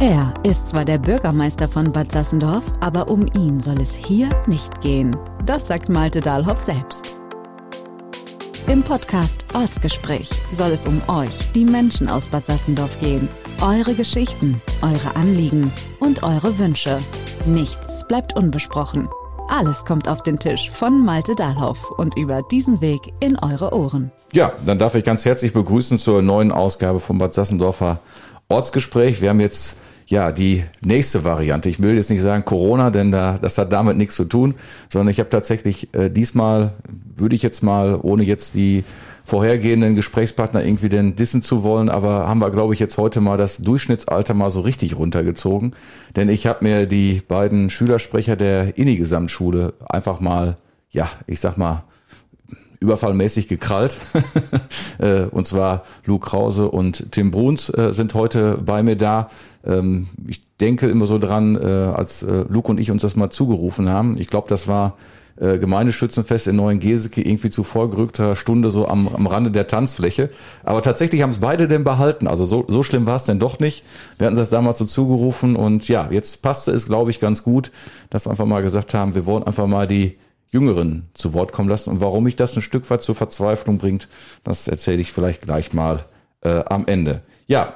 Er ist zwar der Bürgermeister von Bad Sassendorf, aber um ihn soll es hier nicht gehen. Das sagt Malte Dahlhoff selbst. Im Podcast Ortsgespräch soll es um euch, die Menschen aus Bad Sassendorf gehen. Eure Geschichten, eure Anliegen und eure Wünsche. Nichts bleibt unbesprochen. Alles kommt auf den Tisch von Malte Dahlhoff und über diesen Weg in eure Ohren. Ja, dann darf ich ganz herzlich begrüßen zur neuen Ausgabe vom Bad Sassendorfer Ortsgespräch. Wir haben jetzt ja die nächste Variante. Ich will jetzt nicht sagen Corona, denn da, das hat damit nichts zu tun, sondern ich habe tatsächlich äh, diesmal, würde ich jetzt mal, ohne jetzt die vorhergehenden Gesprächspartner irgendwie denn dissen zu wollen, aber haben wir, glaube ich, jetzt heute mal das Durchschnittsalter mal so richtig runtergezogen. Denn ich habe mir die beiden Schülersprecher der Inni-Gesamtschule einfach mal, ja, ich sag mal, überfallmäßig gekrallt. Äh, und zwar Luke Krause und Tim Bruns äh, sind heute bei mir da. Ähm, ich denke immer so dran, äh, als Luke und ich uns das mal zugerufen haben. Ich glaube, das war Gemeindeschützenfest in Neuengeseke irgendwie zu vorgerückter Stunde so am, am Rande der Tanzfläche. Aber tatsächlich haben es beide denn behalten. Also so, so schlimm war es denn doch nicht. Wir hatten das damals so zugerufen und ja, jetzt passte es, glaube ich, ganz gut, dass wir einfach mal gesagt haben, wir wollen einfach mal die Jüngeren zu Wort kommen lassen. Und warum mich das ein Stück weit zur Verzweiflung bringt, das erzähle ich vielleicht gleich mal äh, am Ende. Ja,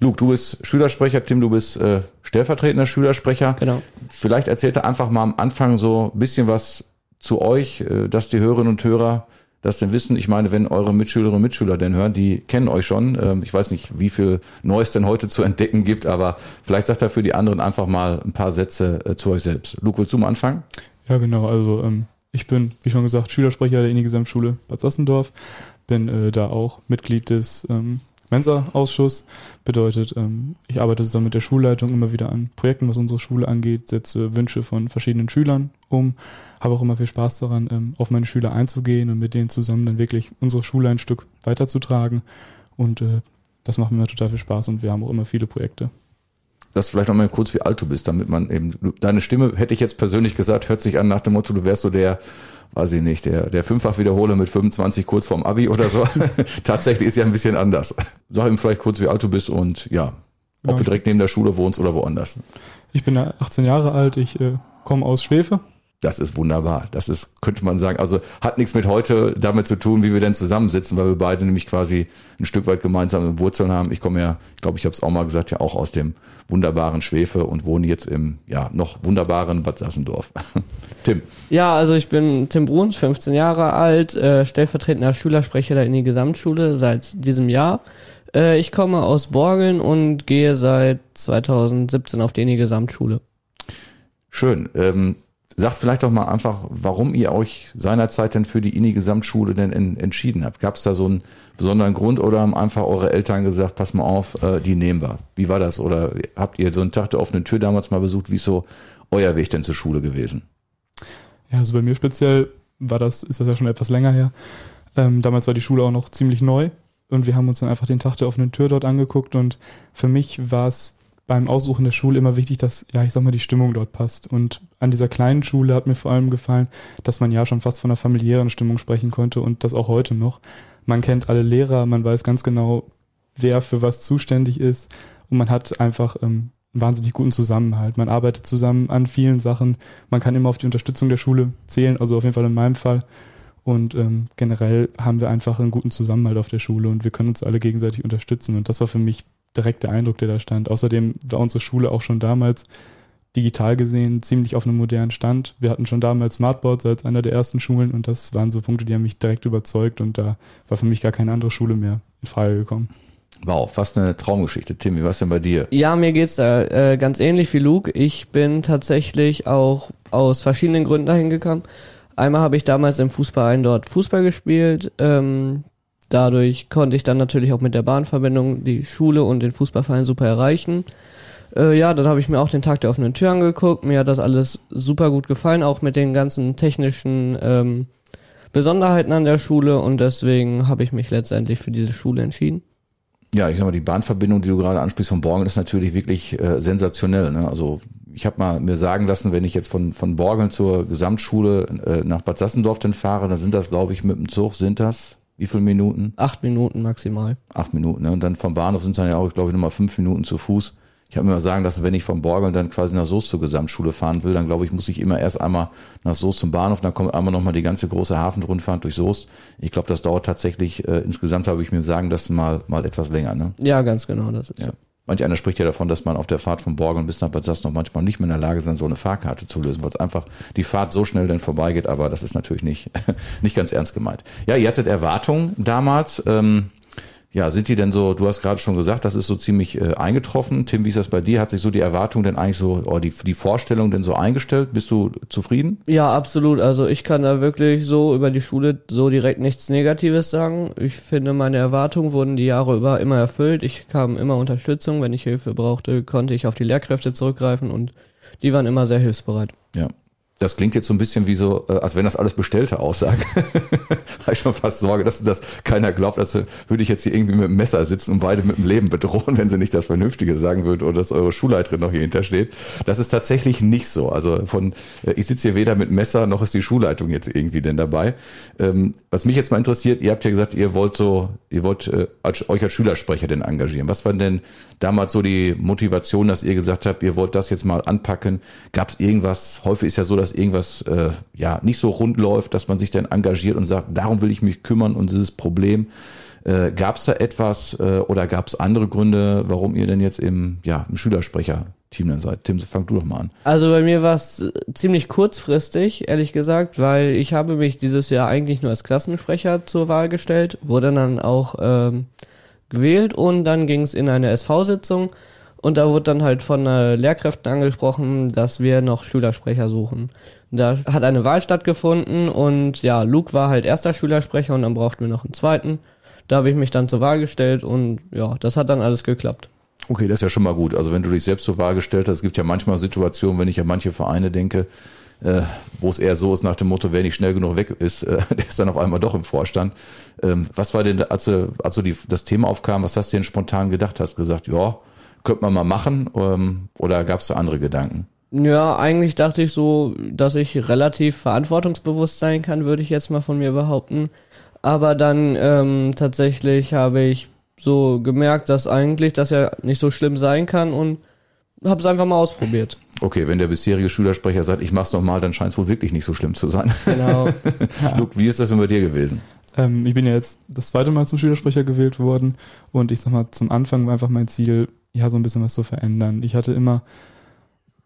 Luke, du bist Schülersprecher, Tim, du bist äh, stellvertretender Schülersprecher. Genau. Vielleicht erzählt er einfach mal am Anfang so ein bisschen was zu euch, äh, dass die Hörerinnen und Hörer das denn wissen. Ich meine, wenn eure Mitschülerinnen und Mitschüler denn hören, die kennen euch schon. Ähm, ich weiß nicht, wie viel Neues denn heute zu entdecken gibt, aber vielleicht sagt er für die anderen einfach mal ein paar Sätze äh, zu euch selbst. Luke, willst du mal anfangen? Ja, genau. Also ähm, ich bin, wie schon gesagt, Schülersprecher der Inni-Gesamtschule Bad Sassendorf. Bin äh, da auch Mitglied des ähm, Mensa-Ausschuss. Bedeutet, ähm, ich arbeite zusammen mit der Schulleitung immer wieder an Projekten, was unsere Schule angeht, setze Wünsche von verschiedenen Schülern um, habe auch immer viel Spaß daran, ähm, auf meine Schüler einzugehen und mit denen zusammen dann wirklich unsere Schule ein Stück weiterzutragen. Und äh, das macht mir total viel Spaß und wir haben auch immer viele Projekte das vielleicht noch mal kurz, wie alt du bist, damit man eben, deine Stimme, hätte ich jetzt persönlich gesagt, hört sich an nach dem Motto, du wärst so der, weiß ich nicht, der, der Fünffach-Wiederholer mit 25 kurz vorm Abi oder so. Tatsächlich ist ja ein bisschen anders. Sag ihm vielleicht kurz, wie alt du bist und ja, ob ja. du direkt neben der Schule wohnst oder woanders. Ich bin 18 Jahre alt, ich äh, komme aus Schwefe, das ist wunderbar. Das ist, könnte man sagen, also hat nichts mit heute damit zu tun, wie wir denn zusammensitzen, weil wir beide nämlich quasi ein Stück weit gemeinsame Wurzeln haben. Ich komme ja, ich glaube, ich habe es auch mal gesagt, ja auch aus dem wunderbaren Schwefe und wohne jetzt im ja noch wunderbaren Bad Sassendorf. Tim. Ja, also ich bin Tim Bruns, 15 Jahre alt, äh, stellvertretender Schülersprecher der in die Gesamtschule seit diesem Jahr. Äh, ich komme aus Borgeln und gehe seit 2017 auf die Gesamtschule. Schön. Ähm, Sagt vielleicht doch mal einfach, warum ihr euch seinerzeit denn für die INI-Gesamtschule denn in, entschieden habt. Gab es da so einen besonderen Grund oder haben einfach eure Eltern gesagt, pass mal auf, äh, die nehmen wir? Wie war das? Oder habt ihr so einen Tag der offenen Tür damals mal besucht? Wie ist so euer Weg denn zur Schule gewesen? Ja, also bei mir speziell war das, ist das ja schon etwas länger her. Ähm, damals war die Schule auch noch ziemlich neu und wir haben uns dann einfach den Tag der offenen Tür dort angeguckt und für mich war es beim Aussuchen der Schule immer wichtig, dass, ja, ich sag mal, die Stimmung dort passt. Und an dieser kleinen Schule hat mir vor allem gefallen, dass man ja schon fast von einer familiären Stimmung sprechen konnte und das auch heute noch. Man kennt alle Lehrer, man weiß ganz genau, wer für was zuständig ist und man hat einfach ähm, einen wahnsinnig guten Zusammenhalt. Man arbeitet zusammen an vielen Sachen. Man kann immer auf die Unterstützung der Schule zählen, also auf jeden Fall in meinem Fall. Und ähm, generell haben wir einfach einen guten Zusammenhalt auf der Schule und wir können uns alle gegenseitig unterstützen. Und das war für mich direkt der Eindruck, der da stand. Außerdem war unsere Schule auch schon damals digital gesehen ziemlich auf einem modernen Stand. Wir hatten schon damals Smartboards als einer der ersten Schulen und das waren so Punkte, die haben mich direkt überzeugt und da war für mich gar keine andere Schule mehr in Frage gekommen. Wow, fast eine Traumgeschichte. Tim, wie war es denn bei dir? Ja, mir geht's da äh, ganz ähnlich wie Luke. Ich bin tatsächlich auch aus verschiedenen Gründen dahin gekommen. Einmal habe ich damals im Fußballverein dort Fußball gespielt. Ähm, Dadurch konnte ich dann natürlich auch mit der Bahnverbindung die Schule und den Fußballverein super erreichen. Äh, ja, dann habe ich mir auch den Tag der offenen Tür angeguckt. Mir hat das alles super gut gefallen, auch mit den ganzen technischen ähm, Besonderheiten an der Schule und deswegen habe ich mich letztendlich für diese Schule entschieden. Ja, ich sag mal, die Bahnverbindung, die du gerade ansprichst von Borgeln, ist natürlich wirklich äh, sensationell. Ne? Also ich habe mal mir sagen lassen, wenn ich jetzt von, von Borgeln zur Gesamtschule äh, nach Bad Sassendorf dann fahre, dann sind das, glaube ich, mit dem Zug sind das wie viele Minuten? Acht Minuten maximal. Acht Minuten, ne? Und dann vom Bahnhof sind es dann ja auch, ich glaube, nochmal fünf Minuten zu Fuß. ich habe mir mal sagen lassen, wenn ich vom Borgeln dann quasi nach Soest zur Gesamtschule fahren will, dann glaube ich, muss ich immer erst einmal nach Soest zum Bahnhof, dann kommt einmal nochmal die ganze große Hafenrundfahrt durch Soest. Ich glaube, das dauert tatsächlich, äh, insgesamt habe ich mir sagen lassen, mal, mal etwas länger. Ne? Ja, ganz genau, das ist Ja. so. Manch einer spricht ja davon, dass man auf der Fahrt von Borgeln bis nach Bad Sass noch manchmal nicht mehr in der Lage ist, so eine Fahrkarte zu lösen, weil es einfach die Fahrt so schnell dann vorbeigeht, aber das ist natürlich nicht, nicht ganz ernst gemeint. Ja, ihr hattet Erwartungen damals. Ähm, ja, sind die denn so, du hast gerade schon gesagt, das ist so ziemlich äh, eingetroffen. Tim, wie ist das bei dir? Hat sich so die Erwartung denn eigentlich so, oder die, die Vorstellung denn so eingestellt? Bist du zufrieden? Ja, absolut. Also ich kann da wirklich so über die Schule so direkt nichts Negatives sagen. Ich finde, meine Erwartungen wurden die Jahre über immer erfüllt. Ich bekam immer Unterstützung. Wenn ich Hilfe brauchte, konnte ich auf die Lehrkräfte zurückgreifen und die waren immer sehr hilfsbereit. Ja. Das klingt jetzt so ein bisschen wie so, äh, als wenn das alles bestellte Aussagen. Habe ich schon fast Sorge, dass das keiner glaubt, als würde ich jetzt hier irgendwie mit dem Messer sitzen und beide mit dem Leben bedrohen, wenn sie nicht das Vernünftige sagen würden oder dass eure Schulleiterin noch hier hintersteht. Das ist tatsächlich nicht so. Also von, äh, ich sitze hier weder mit Messer noch ist die Schulleitung jetzt irgendwie denn dabei. Ähm, was mich jetzt mal interessiert, ihr habt ja gesagt, ihr wollt so, ihr wollt äh, euch als Schülersprecher denn engagieren. Was war denn damals so die Motivation, dass ihr gesagt habt, ihr wollt das jetzt mal anpacken? Gab es irgendwas? Häufig ist ja so, dass irgendwas äh, ja nicht so rund läuft, dass man sich dann engagiert und sagt, darum will ich mich kümmern und dieses Problem. Äh, gab es da etwas äh, oder gab es andere Gründe, warum ihr denn jetzt im, ja, im Schülersprecher-Team dann seid? Tim, fang du doch mal an. Also bei mir war es äh, ziemlich kurzfristig, ehrlich gesagt, weil ich habe mich dieses Jahr eigentlich nur als Klassensprecher zur Wahl gestellt, wurde dann auch ähm, gewählt und dann ging es in eine SV-Sitzung und da wurde dann halt von äh, Lehrkräften angesprochen, dass wir noch Schülersprecher suchen. Da hat eine Wahl stattgefunden und ja, Luke war halt erster Schülersprecher und dann brauchten wir noch einen zweiten. Da habe ich mich dann zur Wahl gestellt und ja, das hat dann alles geklappt. Okay, das ist ja schon mal gut. Also wenn du dich selbst zur Wahl gestellt hast, es gibt ja manchmal Situationen, wenn ich an manche Vereine denke, äh, wo es eher so ist nach dem Motto, wer nicht schnell genug weg ist, äh, der ist dann auf einmal doch im Vorstand. Ähm, was war denn, als, du- als so die, das Thema aufkam, was hast du denn spontan gedacht? Hast gesagt, ja, könnte man mal machen ähm, oder gab es da andere Gedanken? Ja, eigentlich dachte ich so, dass ich relativ verantwortungsbewusst sein kann, würde ich jetzt mal von mir behaupten. Aber dann ähm, tatsächlich habe ich so gemerkt, dass eigentlich das ja nicht so schlimm sein kann und habe es einfach mal ausprobiert. Okay, wenn der bisherige Schülersprecher sagt, ich mach's noch mal, dann scheint es wohl wirklich nicht so schlimm zu sein. Genau. Luke, wie ist das denn bei dir gewesen? Ähm, ich bin ja jetzt das zweite Mal zum Schülersprecher gewählt worden und ich sag mal, zum Anfang war einfach mein Ziel, ja, so ein bisschen was zu verändern. Ich hatte immer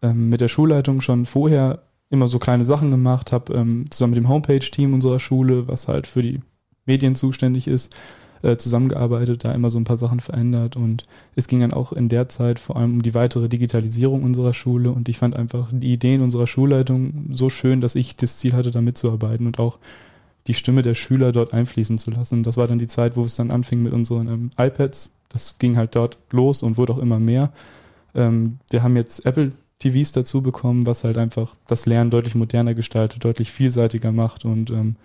ähm, mit der Schulleitung schon vorher immer so kleine Sachen gemacht, habe ähm, zusammen mit dem Homepage-Team unserer Schule, was halt für die Medien zuständig ist, äh, zusammengearbeitet, da immer so ein paar Sachen verändert und es ging dann auch in der Zeit vor allem um die weitere Digitalisierung unserer Schule und ich fand einfach die Ideen unserer Schulleitung so schön, dass ich das Ziel hatte, da mitzuarbeiten und auch die Stimme der Schüler dort einfließen zu lassen. Das war dann die Zeit, wo es dann anfing mit unseren ähm, iPads. Das ging halt dort los und wurde auch immer mehr. Ähm, wir haben jetzt Apple TVs dazu bekommen, was halt einfach das Lernen deutlich moderner gestaltet, deutlich vielseitiger macht und ähm,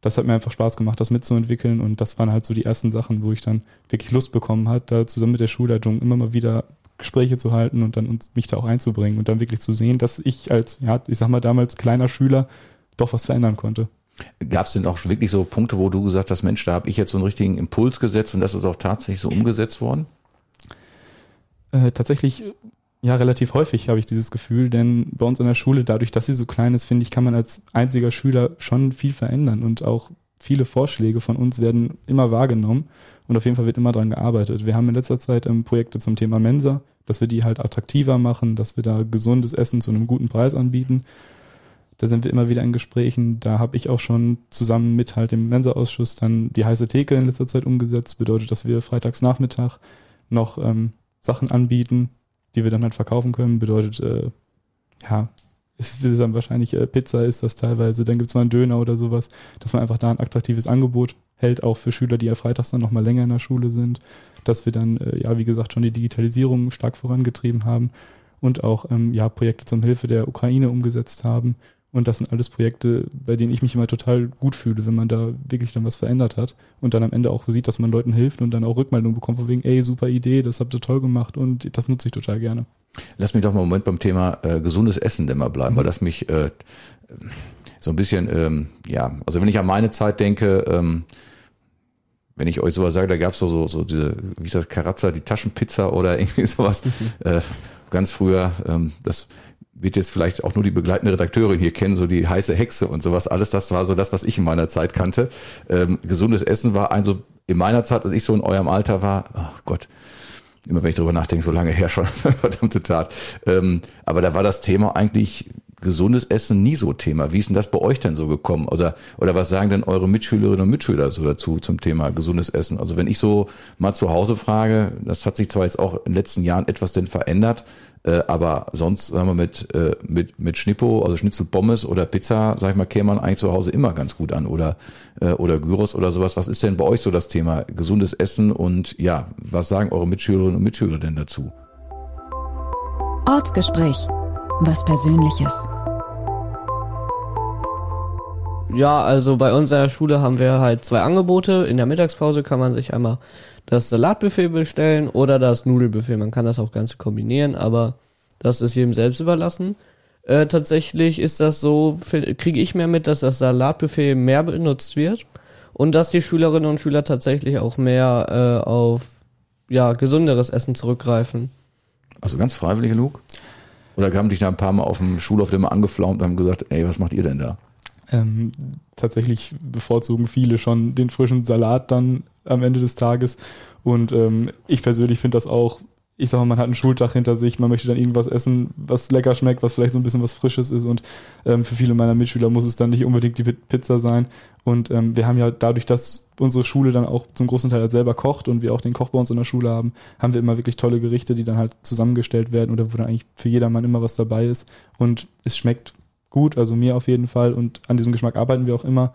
das hat mir einfach Spaß gemacht, das mitzuentwickeln und das waren halt so die ersten Sachen, wo ich dann wirklich Lust bekommen hat, da zusammen mit der Schulleitung immer mal wieder Gespräche zu halten und dann uns, mich da auch einzubringen und dann wirklich zu sehen, dass ich als, ja, ich sag mal damals kleiner Schüler doch was verändern konnte. Gab es denn auch wirklich so Punkte, wo du gesagt hast, Mensch, da habe ich jetzt so einen richtigen Impuls gesetzt und das ist auch tatsächlich so umgesetzt worden? Äh, tatsächlich, ja, relativ häufig habe ich dieses Gefühl, denn bei uns an der Schule, dadurch, dass sie so klein ist, finde ich, kann man als einziger Schüler schon viel verändern und auch viele Vorschläge von uns werden immer wahrgenommen und auf jeden Fall wird immer dran gearbeitet. Wir haben in letzter Zeit ähm, Projekte zum Thema Mensa, dass wir die halt attraktiver machen, dass wir da gesundes Essen zu einem guten Preis anbieten. Da sind wir immer wieder in Gesprächen. Da habe ich auch schon zusammen mit halt dem Mensa-Ausschuss dann die heiße Theke in letzter Zeit umgesetzt. Bedeutet, dass wir freitags Nachmittag noch ähm, Sachen anbieten, die wir dann halt verkaufen können. Bedeutet, äh, ja, ist, ist dann wahrscheinlich äh, Pizza ist das teilweise. Dann gibt's mal einen Döner oder sowas, dass man einfach da ein attraktives Angebot hält, auch für Schüler, die ja freitags dann nochmal länger in der Schule sind. Dass wir dann, äh, ja, wie gesagt, schon die Digitalisierung stark vorangetrieben haben und auch ähm, ja, Projekte zum Hilfe der Ukraine umgesetzt haben. Und das sind alles Projekte, bei denen ich mich immer total gut fühle, wenn man da wirklich dann was verändert hat und dann am Ende auch sieht, dass man Leuten hilft und dann auch Rückmeldungen bekommt von wegen, ey, super Idee, das habt ihr toll gemacht und das nutze ich total gerne. Lass mich doch mal einen Moment beim Thema äh, gesundes Essen mal bleiben, weil das mich äh, so ein bisschen, ähm, ja, also wenn ich an meine Zeit denke, ähm, wenn ich euch sowas sage, da gab's so, so, so diese, wie ist das, Karazza, die Taschenpizza oder irgendwie sowas. äh, ganz früher, ähm, das wird jetzt vielleicht auch nur die begleitende Redakteurin hier kennen, so die heiße Hexe und sowas. Alles das war so das, was ich in meiner Zeit kannte. Ähm, gesundes Essen war ein so in meiner Zeit, als ich so in eurem Alter war, oh Gott, immer wenn ich drüber nachdenke, so lange her schon, verdammte Tat. Ähm, aber da war das Thema eigentlich gesundes Essen nie so Thema. Wie ist denn das bei euch denn so gekommen? Oder, oder was sagen denn eure Mitschülerinnen und Mitschüler so dazu zum Thema gesundes Essen? Also wenn ich so mal zu Hause frage, das hat sich zwar jetzt auch in den letzten Jahren etwas denn verändert, äh, aber sonst, sagen wir, mit, äh, mit, mit Schnippo, also Schnitzel Pommes oder Pizza, sag ich mal, käme man eigentlich zu Hause immer ganz gut an. Oder, äh, oder Gyros oder sowas. Was ist denn bei euch so das Thema gesundes Essen? Und ja, was sagen eure Mitschülerinnen und Mitschüler denn dazu? Ortsgespräch. Was Persönliches. Ja, also bei unserer Schule haben wir halt zwei Angebote. In der Mittagspause kann man sich einmal das Salatbuffet bestellen oder das Nudelbuffet. Man kann das auch ganz kombinieren, aber das ist jedem selbst überlassen. Äh, tatsächlich ist das so, kriege ich mehr mit, dass das Salatbuffet mehr benutzt wird und dass die Schülerinnen und Schüler tatsächlich auch mehr äh, auf ja, gesunderes Essen zurückgreifen. Also ganz freiwillig, Luke? Oder haben dich da ein paar Mal auf dem Schulauf immer angeflaumt und haben gesagt, ey, was macht ihr denn da? Ähm, tatsächlich bevorzugen viele schon den frischen Salat dann am Ende des Tages. Und ähm, ich persönlich finde das auch, ich sag mal, man hat einen Schultag hinter sich, man möchte dann irgendwas essen, was lecker schmeckt, was vielleicht so ein bisschen was Frisches ist. Und ähm, für viele meiner Mitschüler muss es dann nicht unbedingt die Pizza sein. Und ähm, wir haben ja dadurch, dass unsere Schule dann auch zum großen Teil halt selber kocht und wir auch den Koch bei uns in der Schule haben, haben wir immer wirklich tolle Gerichte, die dann halt zusammengestellt werden oder wo dann eigentlich für jedermann immer was dabei ist. Und es schmeckt gut, also mir auf jeden Fall. Und an diesem Geschmack arbeiten wir auch immer.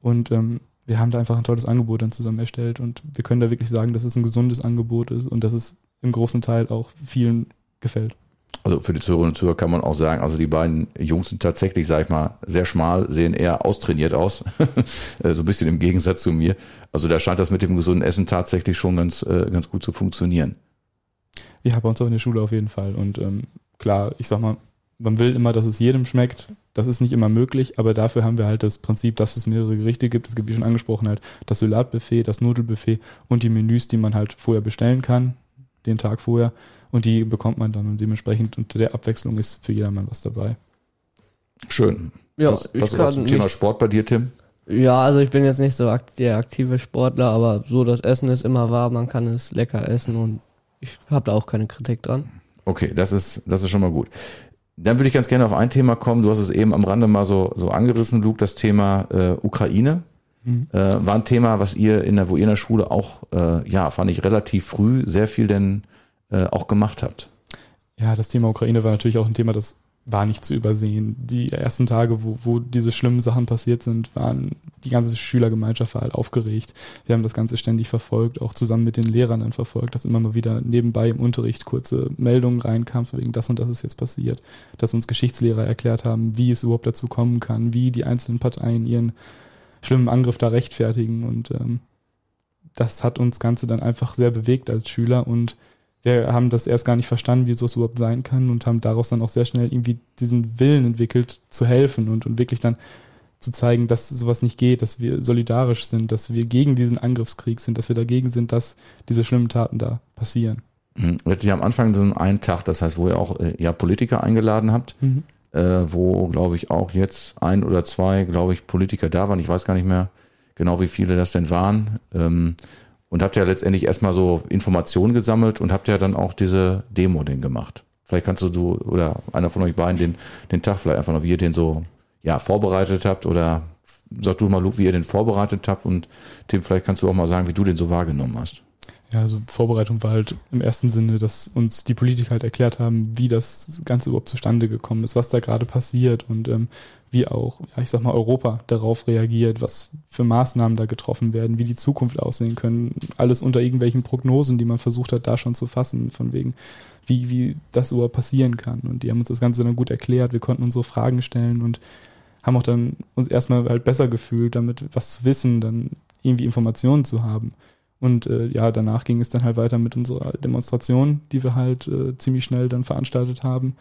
Und ähm, wir haben da einfach ein tolles Angebot dann zusammen erstellt. Und wir können da wirklich sagen, dass es ein gesundes Angebot ist und dass es im großen Teil auch vielen gefällt. Also für die Zuhörerinnen und Zuhörer kann man auch sagen, also die beiden Jungs sind tatsächlich, sag ich mal, sehr schmal, sehen eher austrainiert aus. so ein bisschen im Gegensatz zu mir. Also da scheint das mit dem gesunden Essen tatsächlich schon ganz, äh, ganz gut zu funktionieren. Ja, bei uns auch in der Schule auf jeden Fall. Und ähm, klar, ich sag mal, man will immer, dass es jedem schmeckt. Das ist nicht immer möglich, aber dafür haben wir halt das Prinzip, dass es mehrere Gerichte gibt. Es gibt, wie schon angesprochen, halt das Salatbuffet, das Nudelbuffet und die Menüs, die man halt vorher bestellen kann, den Tag vorher. Und die bekommt man dann und dementsprechend unter der Abwechslung ist für jedermann was dabei. Schön. Ja, was, was ist zum Thema Sport bei dir, Tim? Ja, also ich bin jetzt nicht so der aktive Sportler, aber so das Essen ist immer wahr, man kann es lecker essen und ich habe da auch keine Kritik dran. Okay, das ist, das ist schon mal gut. Dann würde ich ganz gerne auf ein Thema kommen. Du hast es eben am Rande mal so, so angerissen, Luke, das Thema äh, Ukraine. Mhm. Äh, war ein Thema, was ihr in der, wo ihr in der Schule auch, äh, ja, fand ich relativ früh sehr viel denn äh, auch gemacht habt. Ja, das Thema Ukraine war natürlich auch ein Thema, das war nicht zu übersehen. Die ersten Tage, wo, wo diese schlimmen Sachen passiert sind, waren die ganze Schülergemeinschaft war halt aufgeregt. Wir haben das Ganze ständig verfolgt, auch zusammen mit den Lehrern dann verfolgt, dass immer mal wieder nebenbei im Unterricht kurze Meldungen reinkamen, wegen das und das ist jetzt passiert, dass uns Geschichtslehrer erklärt haben, wie es überhaupt dazu kommen kann, wie die einzelnen Parteien ihren schlimmen Angriff da rechtfertigen und ähm, das hat uns Ganze dann einfach sehr bewegt als Schüler und wir haben das erst gar nicht verstanden, wie sowas überhaupt sein kann und haben daraus dann auch sehr schnell irgendwie diesen Willen entwickelt, zu helfen und, und wirklich dann zu zeigen, dass sowas nicht geht, dass wir solidarisch sind, dass wir gegen diesen Angriffskrieg sind, dass wir dagegen sind, dass diese schlimmen Taten da passieren. Mhm. Ihr am Anfang so einen Tag, das heißt, wo ihr auch äh, ja Politiker eingeladen habt, mhm. äh, wo, glaube ich, auch jetzt ein oder zwei, glaube ich, Politiker da waren. Ich weiß gar nicht mehr genau, wie viele das denn waren. Ähm, und habt ja letztendlich erstmal so Informationen gesammelt und habt ja dann auch diese Demo den gemacht. Vielleicht kannst du, du oder einer von euch beiden den, den Tag vielleicht einfach noch, wie ihr den so ja, vorbereitet habt oder sag du mal, Luke, wie ihr den vorbereitet habt und Tim, vielleicht kannst du auch mal sagen, wie du den so wahrgenommen hast. Ja, also Vorbereitung war halt im ersten Sinne, dass uns die Politiker halt erklärt haben, wie das Ganze überhaupt zustande gekommen ist, was da gerade passiert und ähm, wie auch, ja, ich sag mal, Europa darauf reagiert, was für Maßnahmen da getroffen werden, wie die Zukunft aussehen können. Alles unter irgendwelchen Prognosen, die man versucht hat, da schon zu fassen, von wegen, wie, wie das überhaupt passieren kann. Und die haben uns das Ganze dann gut erklärt. Wir konnten unsere Fragen stellen und haben auch dann uns erstmal halt besser gefühlt, damit was zu wissen, dann irgendwie Informationen zu haben. Und äh, ja, danach ging es dann halt weiter mit unserer Demonstration, die wir halt äh, ziemlich schnell dann veranstaltet haben.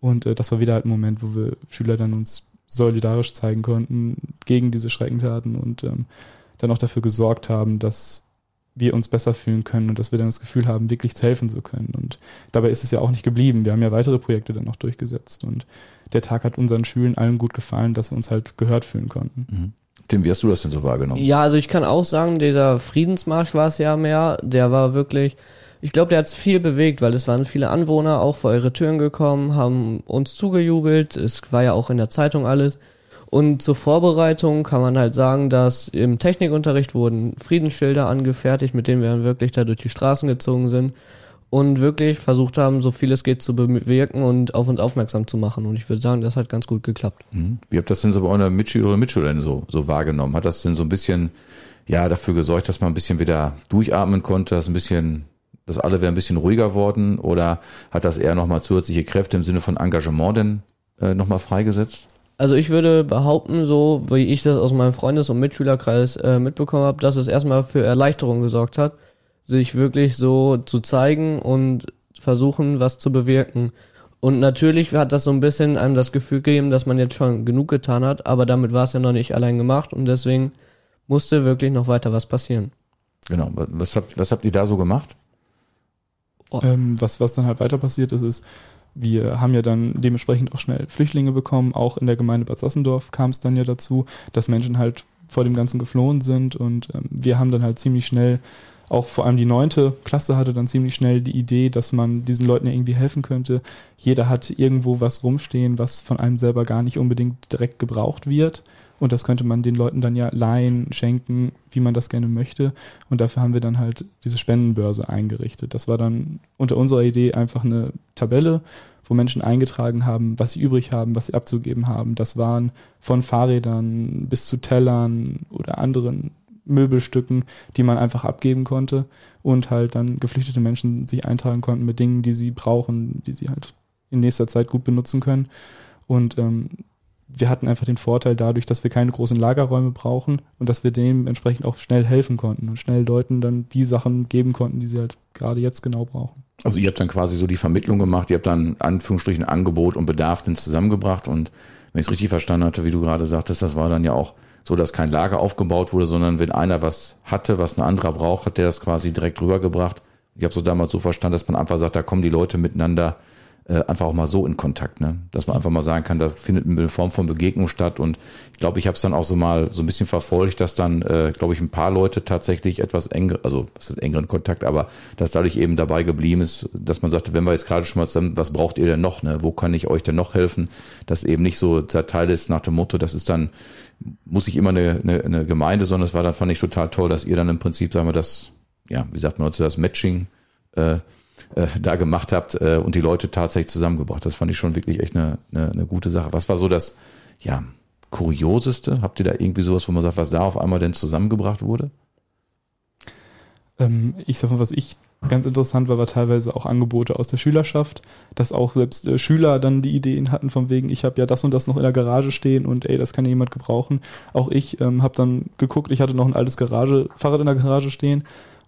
Und äh, das war wieder halt ein Moment, wo wir Schüler dann uns solidarisch zeigen konnten gegen diese Schreckentaten. Und ähm, dann auch dafür gesorgt haben, dass wir uns besser fühlen können und dass wir dann das Gefühl haben, wirklich helfen zu können. Und dabei ist es ja auch nicht geblieben. Wir haben ja weitere Projekte dann noch durchgesetzt und der Tag hat unseren Schülern allen gut gefallen, dass wir uns halt gehört fühlen konnten. Mhm. Tim, wie hast du das denn so wahrgenommen? Ja, also ich kann auch sagen, dieser Friedensmarsch war es ja mehr, der war wirklich, ich glaube, der hat viel bewegt, weil es waren viele Anwohner auch vor eure Türen gekommen, haben uns zugejubelt, es war ja auch in der Zeitung alles. Und zur Vorbereitung kann man halt sagen, dass im Technikunterricht wurden Friedensschilder angefertigt, mit denen wir dann wirklich da durch die Straßen gezogen sind und wirklich versucht haben, so viel es geht zu bewirken und auf uns aufmerksam zu machen. Und ich würde sagen, das hat ganz gut geklappt. Mhm. Wie habt ihr das denn so bei euren Mitschülerinnen und Mitschülern so, so wahrgenommen? Hat das denn so ein bisschen, ja, dafür gesorgt, dass man ein bisschen wieder durchatmen konnte, dass ein bisschen, dass alle wären ein bisschen ruhiger worden? Oder hat das eher nochmal zusätzliche Kräfte im Sinne von Engagement denn äh, nochmal freigesetzt? Also ich würde behaupten, so wie ich das aus meinem Freundes- und Mitschülerkreis äh, mitbekommen habe, dass es erstmal für Erleichterung gesorgt hat, sich wirklich so zu zeigen und versuchen, was zu bewirken. Und natürlich hat das so ein bisschen einem das Gefühl gegeben, dass man jetzt schon genug getan hat, aber damit war es ja noch nicht allein gemacht und deswegen musste wirklich noch weiter was passieren. Genau. Was habt, was habt ihr da so gemacht? Oh. Ähm, was, was dann halt weiter passiert ist, ist, wir haben ja dann dementsprechend auch schnell Flüchtlinge bekommen. Auch in der Gemeinde Bad Sassendorf kam es dann ja dazu, dass Menschen halt vor dem Ganzen geflohen sind. Und ähm, wir haben dann halt ziemlich schnell, auch vor allem die neunte Klasse hatte dann ziemlich schnell die Idee, dass man diesen Leuten ja irgendwie helfen könnte. Jeder hat irgendwo was rumstehen, was von einem selber gar nicht unbedingt direkt gebraucht wird. Und das könnte man den Leuten dann ja leihen, schenken, wie man das gerne möchte. Und dafür haben wir dann halt diese Spendenbörse eingerichtet. Das war dann unter unserer Idee einfach eine Tabelle, wo Menschen eingetragen haben, was sie übrig haben, was sie abzugeben haben. Das waren von Fahrrädern bis zu Tellern oder anderen Möbelstücken, die man einfach abgeben konnte und halt dann geflüchtete Menschen sich eintragen konnten mit Dingen, die sie brauchen, die sie halt in nächster Zeit gut benutzen können. Und ähm, wir hatten einfach den Vorteil dadurch, dass wir keine großen Lagerräume brauchen und dass wir dementsprechend auch schnell helfen konnten und schnell Leuten dann die Sachen geben konnten, die sie halt gerade jetzt genau brauchen. Also ihr habt dann quasi so die Vermittlung gemacht, ihr habt dann Anführungsstrichen Angebot und Bedarf dann zusammengebracht und wenn ich es richtig verstanden hatte, wie du gerade sagtest, das war dann ja auch so, dass kein Lager aufgebaut wurde, sondern wenn einer was hatte, was ein anderer braucht, hat der das quasi direkt rübergebracht. Ich habe so damals so verstanden, dass man einfach sagt, da kommen die Leute miteinander äh, einfach auch mal so in Kontakt, ne? Dass man einfach mal sagen kann, da findet eine Form von Begegnung statt. Und ich glaube, ich habe es dann auch so mal so ein bisschen verfolgt, dass dann, äh, glaube ich, ein paar Leute tatsächlich etwas enger, also was ist engeren Kontakt, aber dass dadurch eben dabei geblieben ist, dass man sagte, wenn wir jetzt gerade schon mal zusammen, was braucht ihr denn noch, ne? Wo kann ich euch denn noch helfen? Dass eben nicht so zerteilt ist nach dem Motto, das ist dann, muss ich immer eine, eine, eine Gemeinde, sondern es war dann, fand ich total toll, dass ihr dann im Prinzip, sagen wir, das, ja, wie sagt man das Matching äh, äh, da gemacht habt äh, und die Leute tatsächlich zusammengebracht. Das fand ich schon wirklich echt eine, eine, eine gute Sache. Was war so das, ja, kurioseste? Habt ihr da irgendwie sowas, wo man sagt, was da auf einmal denn zusammengebracht wurde? Ähm, ich sag mal, was ich ganz interessant war, war teilweise auch Angebote aus der Schülerschaft, dass auch selbst äh, Schüler dann die Ideen hatten von wegen, ich habe ja das und das noch in der Garage stehen und ey, das kann ja jemand gebrauchen. Auch ich ähm, habe dann geguckt, ich hatte noch ein altes Garage, Fahrrad in der Garage stehen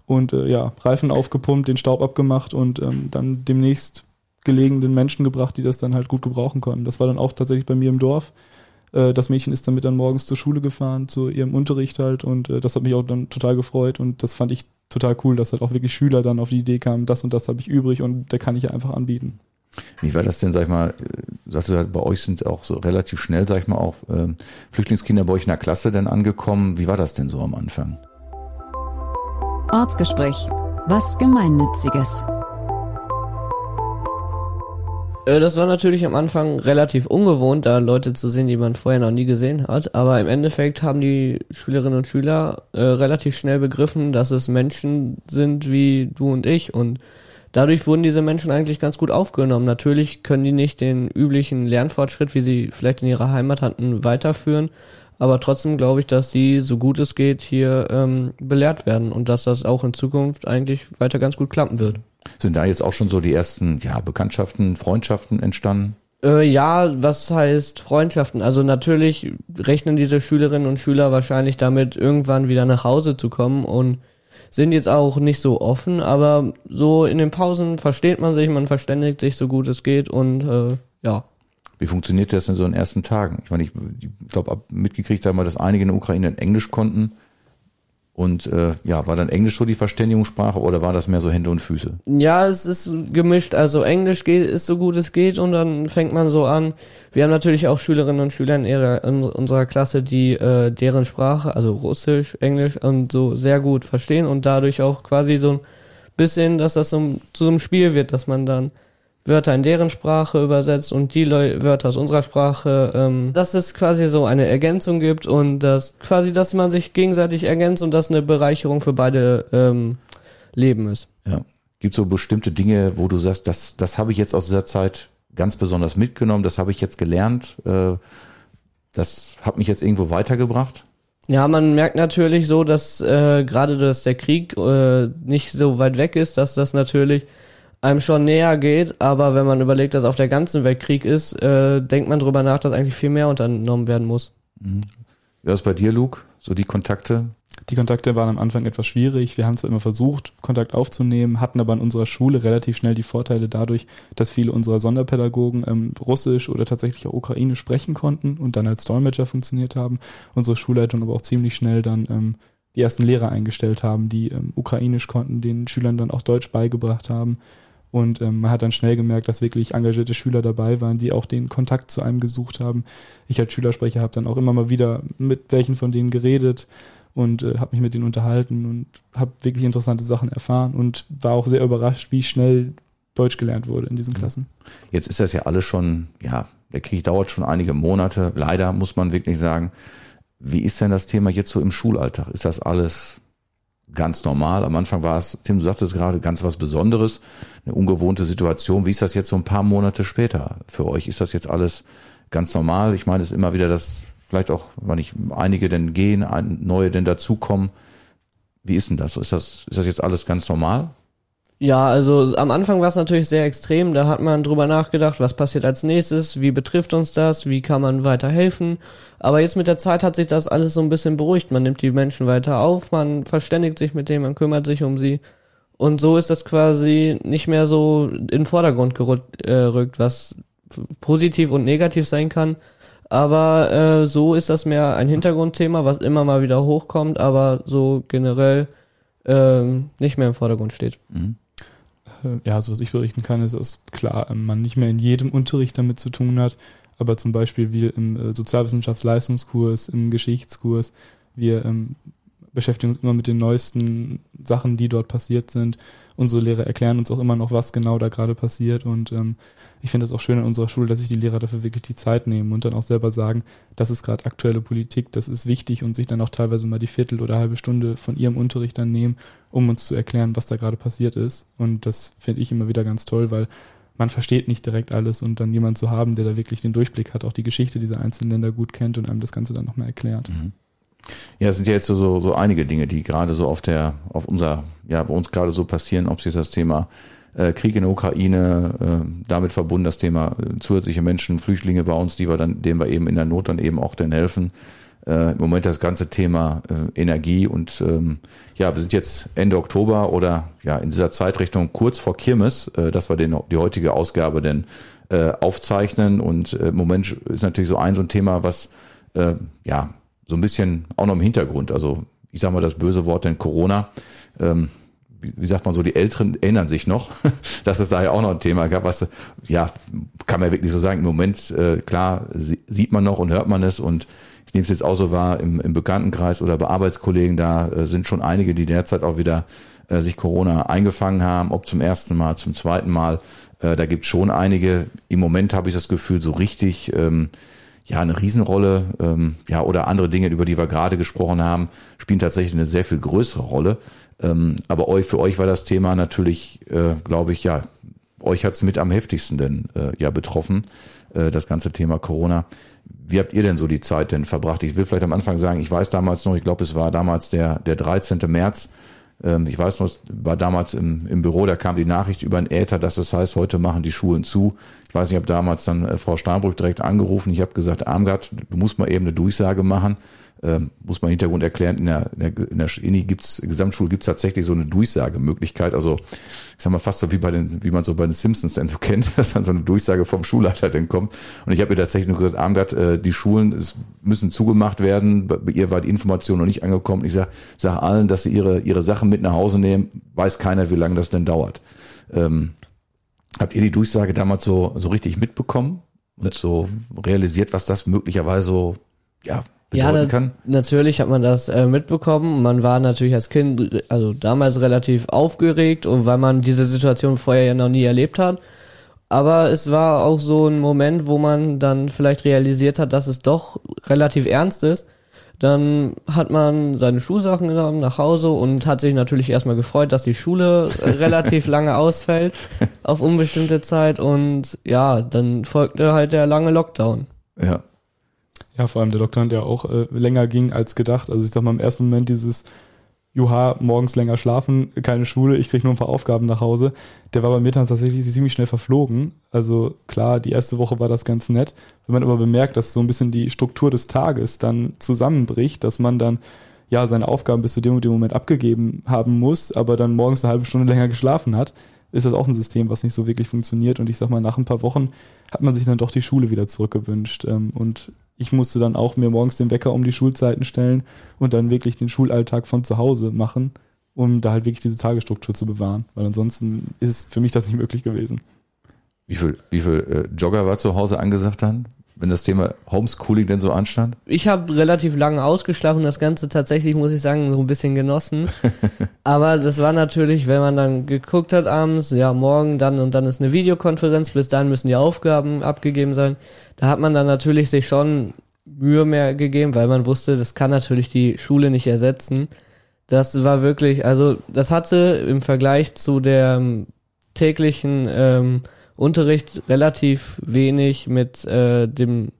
und äh, ja, Reifen aufgepumpt, den Staub abgemacht und ähm, dann demnächst gelegenen Menschen gebracht, die das dann halt gut gebrauchen konnten. Das war dann auch tatsächlich bei mir im Dorf. Äh, das Mädchen ist damit dann morgens zur Schule gefahren, zu ihrem Unterricht halt und äh, das hat mich auch dann total gefreut und das fand ich total cool, dass halt auch wirklich Schüler dann auf die Idee kamen, das und das habe ich übrig und da kann ich ja einfach anbieten. Wie war das denn, sag ich mal, äh, sagst du halt, bei euch sind auch so relativ schnell, sag ich mal, auch äh, Flüchtlingskinder bei euch in der Klasse denn angekommen. Wie war das denn so am Anfang? Ortsgespräch. Was Gemeinnütziges. Äh, das war natürlich am Anfang relativ ungewohnt, da Leute zu sehen, die man vorher noch nie gesehen hat. Aber im Endeffekt haben die Schülerinnen und Schüler äh, relativ schnell begriffen, dass es Menschen sind wie du und ich. Und dadurch wurden diese Menschen eigentlich ganz gut aufgenommen. Natürlich können die nicht den üblichen Lernfortschritt, wie sie vielleicht in ihrer Heimat hatten, weiterführen. Aber trotzdem glaube ich, dass die, so gut es geht, hier ähm, belehrt werden und dass das auch in Zukunft eigentlich weiter ganz gut klappen wird. Sind da jetzt auch schon so die ersten ja, Bekanntschaften, Freundschaften entstanden? Äh, ja, was heißt Freundschaften? Also natürlich rechnen diese Schülerinnen und Schüler wahrscheinlich damit, irgendwann wieder nach Hause zu kommen und sind jetzt auch nicht so offen, aber so in den Pausen versteht man sich, man verständigt sich so gut es geht und äh, ja. Wie funktioniert das in so den ersten Tagen? Ich meine, ich, ich glaube, mitgekriegt haben wir, dass einige in der Ukraine in Englisch konnten. Und äh, ja, war dann Englisch so die Verständigungssprache oder war das mehr so Hände und Füße? Ja, es ist gemischt. Also Englisch geht, ist so gut es geht und dann fängt man so an. Wir haben natürlich auch Schülerinnen und Schüler in, ihrer, in unserer Klasse, die äh, deren Sprache, also Russisch, Englisch und so sehr gut verstehen und dadurch auch quasi so ein bisschen, dass das so, zu so einem Spiel wird, dass man dann Wörter in deren Sprache übersetzt und die Leu Wörter aus unserer Sprache, ähm, dass es quasi so eine Ergänzung gibt und dass quasi, dass man sich gegenseitig ergänzt und das eine Bereicherung für beide ähm, Leben ist. Ja. Gibt so bestimmte Dinge, wo du sagst, das, das habe ich jetzt aus dieser Zeit ganz besonders mitgenommen, das habe ich jetzt gelernt, äh, das hat mich jetzt irgendwo weitergebracht? Ja, man merkt natürlich so, dass äh, gerade dass der Krieg äh, nicht so weit weg ist, dass das natürlich einem schon näher geht, aber wenn man überlegt, dass auf der ganzen Welt Krieg ist, äh, denkt man drüber nach, dass eigentlich viel mehr unternommen werden muss. Mhm. Was bei dir, Luke? So die Kontakte? Die Kontakte waren am Anfang etwas schwierig. Wir haben zwar immer versucht, Kontakt aufzunehmen, hatten aber in unserer Schule relativ schnell die Vorteile dadurch, dass viele unserer Sonderpädagogen ähm, Russisch oder tatsächlich auch Ukrainisch sprechen konnten und dann als Dolmetscher funktioniert haben. Unsere Schulleitung aber auch ziemlich schnell dann ähm, die ersten Lehrer eingestellt haben, die ähm, Ukrainisch konnten, den Schülern dann auch Deutsch beigebracht haben. Und ähm, man hat dann schnell gemerkt, dass wirklich engagierte Schüler dabei waren, die auch den Kontakt zu einem gesucht haben. Ich als Schülersprecher habe dann auch immer mal wieder mit welchen von denen geredet und äh, habe mich mit denen unterhalten und habe wirklich interessante Sachen erfahren und war auch sehr überrascht, wie schnell Deutsch gelernt wurde in diesen Klassen. Jetzt ist das ja alles schon, ja, der Krieg dauert schon einige Monate. Leider muss man wirklich sagen. Wie ist denn das Thema jetzt so im Schulalltag? Ist das alles ganz normal. Am Anfang war es, Tim, du sagtest gerade, ganz was Besonderes, eine ungewohnte Situation. Wie ist das jetzt so ein paar Monate später für euch? Ist das jetzt alles ganz normal? Ich meine, es ist immer wieder, dass vielleicht auch, wenn nicht einige denn gehen, neue denn dazukommen. Wie ist denn das? Ist das, ist das jetzt alles ganz normal? Ja, also am Anfang war es natürlich sehr extrem. Da hat man drüber nachgedacht, was passiert als nächstes, wie betrifft uns das, wie kann man weiter helfen. Aber jetzt mit der Zeit hat sich das alles so ein bisschen beruhigt. Man nimmt die Menschen weiter auf, man verständigt sich mit denen, man kümmert sich um sie. Und so ist das quasi nicht mehr so in den Vordergrund gerückt, äh, was positiv und negativ sein kann. Aber äh, so ist das mehr ein Hintergrundthema, was immer mal wieder hochkommt, aber so generell ähm, nicht mehr im Vordergrund steht. Mhm. Äh, ja, so was ich berichten kann, ist, dass klar ähm, man nicht mehr in jedem Unterricht damit zu tun hat, aber zum Beispiel wie im äh, Sozialwissenschaftsleistungskurs, im Geschichtskurs, wir ähm, beschäftigen uns immer mit den neuesten Sachen, die dort passiert sind. Unsere Lehrer erklären uns auch immer noch, was genau da gerade passiert. Und ähm, ich finde es auch schön an unserer Schule, dass sich die Lehrer dafür wirklich die Zeit nehmen und dann auch selber sagen, das ist gerade aktuelle Politik, das ist wichtig und sich dann auch teilweise mal die Viertel oder halbe Stunde von ihrem Unterricht dann nehmen, um uns zu erklären, was da gerade passiert ist. Und das finde ich immer wieder ganz toll, weil man versteht nicht direkt alles und dann jemand zu haben, der da wirklich den Durchblick hat, auch die Geschichte dieser einzelnen Länder gut kennt und einem das Ganze dann nochmal erklärt. Mhm. Ja, es sind ja jetzt so, so einige Dinge, die gerade so auf der, auf unser, ja, bei uns gerade so passieren, ob es jetzt das Thema äh, Krieg in der Ukraine, äh, damit verbunden das Thema äh, zusätzliche Menschen, Flüchtlinge bei uns, die wir dann, denen wir eben in der Not dann eben auch dann helfen. Äh, Im Moment das ganze Thema äh, Energie und ähm, ja, wir sind jetzt Ende Oktober oder ja in dieser Zeitrichtung kurz vor Kirmes, äh, dass wir den, die heutige Ausgabe denn äh, aufzeichnen und äh, im Moment ist natürlich so ein so ein Thema, was äh, ja so ein bisschen auch noch im Hintergrund. Also ich sage mal das böse Wort denn Corona. Ähm, wie, sagt man so, die Älteren erinnern sich noch, dass es da ja auch noch ein Thema gab, was, ja, kann man wirklich so sagen, im Moment, äh, klar, sieht man noch und hört man es und ich nehme es jetzt auch so wahr, im, im Bekanntenkreis oder bei Arbeitskollegen, da äh, sind schon einige, die derzeit auch wieder äh, sich Corona eingefangen haben, ob zum ersten Mal, zum zweiten Mal. Äh, da gibt schon einige. Im Moment habe ich das Gefühl, so richtig ähm, ja eine Riesenrolle, ähm, ja, oder andere Dinge, über die wir gerade gesprochen haben, spielen tatsächlich eine sehr viel größere Rolle. Ähm, aber euch, für euch war das Thema natürlich, äh, glaube ich, ja, euch hat's mit am heftigsten denn äh, ja betroffen, äh, das ganze Thema Corona. Wie habt ihr denn so die Zeit denn verbracht? Ich will vielleicht am Anfang sagen, ich weiß damals noch, ich glaube, es war damals der, der 13. März, ich weiß noch, war damals im, im Büro, da kam die Nachricht über den Äther, dass es das heißt, heute machen die Schulen zu. Ich weiß nicht, ich habe damals dann äh, Frau Steinbrück direkt angerufen. Ich habe gesagt, Armgard, du musst mal eben eine Durchsage machen. Ähm, muss man Hintergrund erklären, in der, in der, in der INI gibt's, Gesamtschule gibt's tatsächlich so eine Durchsagemöglichkeit. Also ich sag mal fast so wie bei den, wie man so bei den Simpsons dann so kennt, dass dann so eine Durchsage vom Schulleiter dann kommt. Und ich habe mir tatsächlich nur gesagt, Armgard, äh, die Schulen es müssen zugemacht werden. Bei ihr war die Information noch nicht angekommen. Ich sag, sag allen, dass sie ihre, ihre Sachen mit nach Hause nehmen. Weiß keiner, wie lange das denn dauert. Ähm, habt ihr die Durchsage damals so, so richtig mitbekommen und so realisiert, was das möglicherweise so, ja, ja, das, kann? natürlich hat man das äh, mitbekommen. Man war natürlich als Kind, also damals relativ aufgeregt und weil man diese Situation vorher ja noch nie erlebt hat. Aber es war auch so ein Moment, wo man dann vielleicht realisiert hat, dass es doch relativ ernst ist. Dann hat man seine Schulsachen genommen nach Hause und hat sich natürlich erstmal gefreut, dass die Schule relativ lange ausfällt auf unbestimmte Zeit und ja, dann folgte halt der lange Lockdown. Ja. Ja, vor allem der Lockdown, der auch äh, länger ging als gedacht. Also ich sag mal im ersten Moment dieses Juha, morgens länger schlafen, keine Schule, ich kriege nur ein paar Aufgaben nach Hause. Der war bei mir dann tatsächlich ziemlich schnell verflogen. Also klar, die erste Woche war das ganz nett. Wenn man aber bemerkt, dass so ein bisschen die Struktur des Tages dann zusammenbricht, dass man dann ja seine Aufgaben bis zu dem und dem Moment abgegeben haben muss, aber dann morgens eine halbe Stunde länger geschlafen hat, ist das auch ein System, was nicht so wirklich funktioniert. Und ich sag mal, nach ein paar Wochen hat man sich dann doch die Schule wieder zurückgewünscht. Ähm, Und ich musste dann auch mir morgens den Wecker um die Schulzeiten stellen und dann wirklich den Schulalltag von zu Hause machen, um da halt wirklich diese Tagesstruktur zu bewahren. Weil ansonsten ist für mich das nicht möglich gewesen. Wie viel, wie viel äh, Jogger war zu Hause angesagt dann, wenn das Thema Homeschooling denn so anstand? Ich habe relativ lange ausgeschlafen, das Ganze tatsächlich, muss ich sagen, so ein bisschen genossen. Aber das war natürlich, wenn man dann geguckt hat abends, ja, morgen dann und dann ist eine Videokonferenz, bis dann müssen die Aufgaben abgegeben sein. Da hat man dann natürlich sich schon Mühe mehr gegeben, weil man wusste, das kann natürlich die Schule nicht ersetzen. Das war wirklich, also das hatte im Vergleich zu der ähm, täglichen ähm, Unterricht relativ wenig mit äh, dem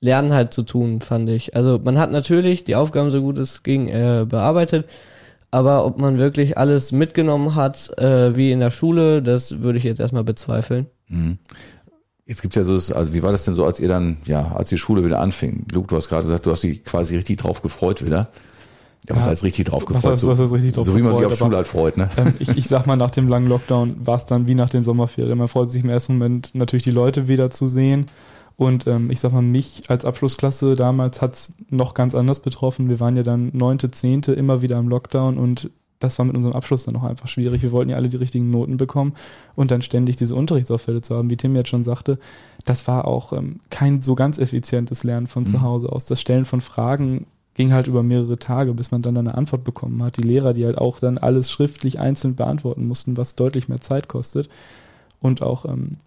Lernen halt zu tun, fand ich. Also man hat natürlich die Aufgaben so gut es ging äh, bearbeitet, aber ob man wirklich alles mitgenommen hat, äh, wie in der Schule, das würde ich jetzt erstmal bezweifeln. Jetzt gibt's ja so, also wie war das denn so, als ihr dann, ja, als die Schule wieder anfing? Luke, du hast gerade gesagt, du hast dich quasi richtig drauf gefreut wieder. Ja, was Ja, heißt richtig drauf was gefreut? heißt- was heißt richtig drauf so wie man sich gefreut, auf Schule halt freut, ne? ähm, ich, ich sag mal, nach dem langen Lockdown war es dann wie nach den Sommerferien. Man freut sich im ersten Moment natürlich die Leute wieder zu sehen. Und ähm, ich sag mal, mich als Abschlussklasse damals hat's noch ganz anders betroffen. Wir waren ja dann neunte, zehnte immer wieder im Lockdown und das war mit unserem Abschluss dann auch einfach schwierig. Wir wollten ja alle die richtigen Noten bekommen und dann ständig diese Unterrichtsauffälle zu haben, wie Tim jetzt schon sagte, das war auch ähm, kein so ganz effizientes Lernen von zu Hause aus. Das Stellen von Fragen ging halt über mehrere Tage, bis man dann eine Antwort bekommen hat. Die Lehrer, die halt auch dann alles schriftlich einzeln beantworten mussten, was deutlich mehr Zeit kostet. Und auch, ähm,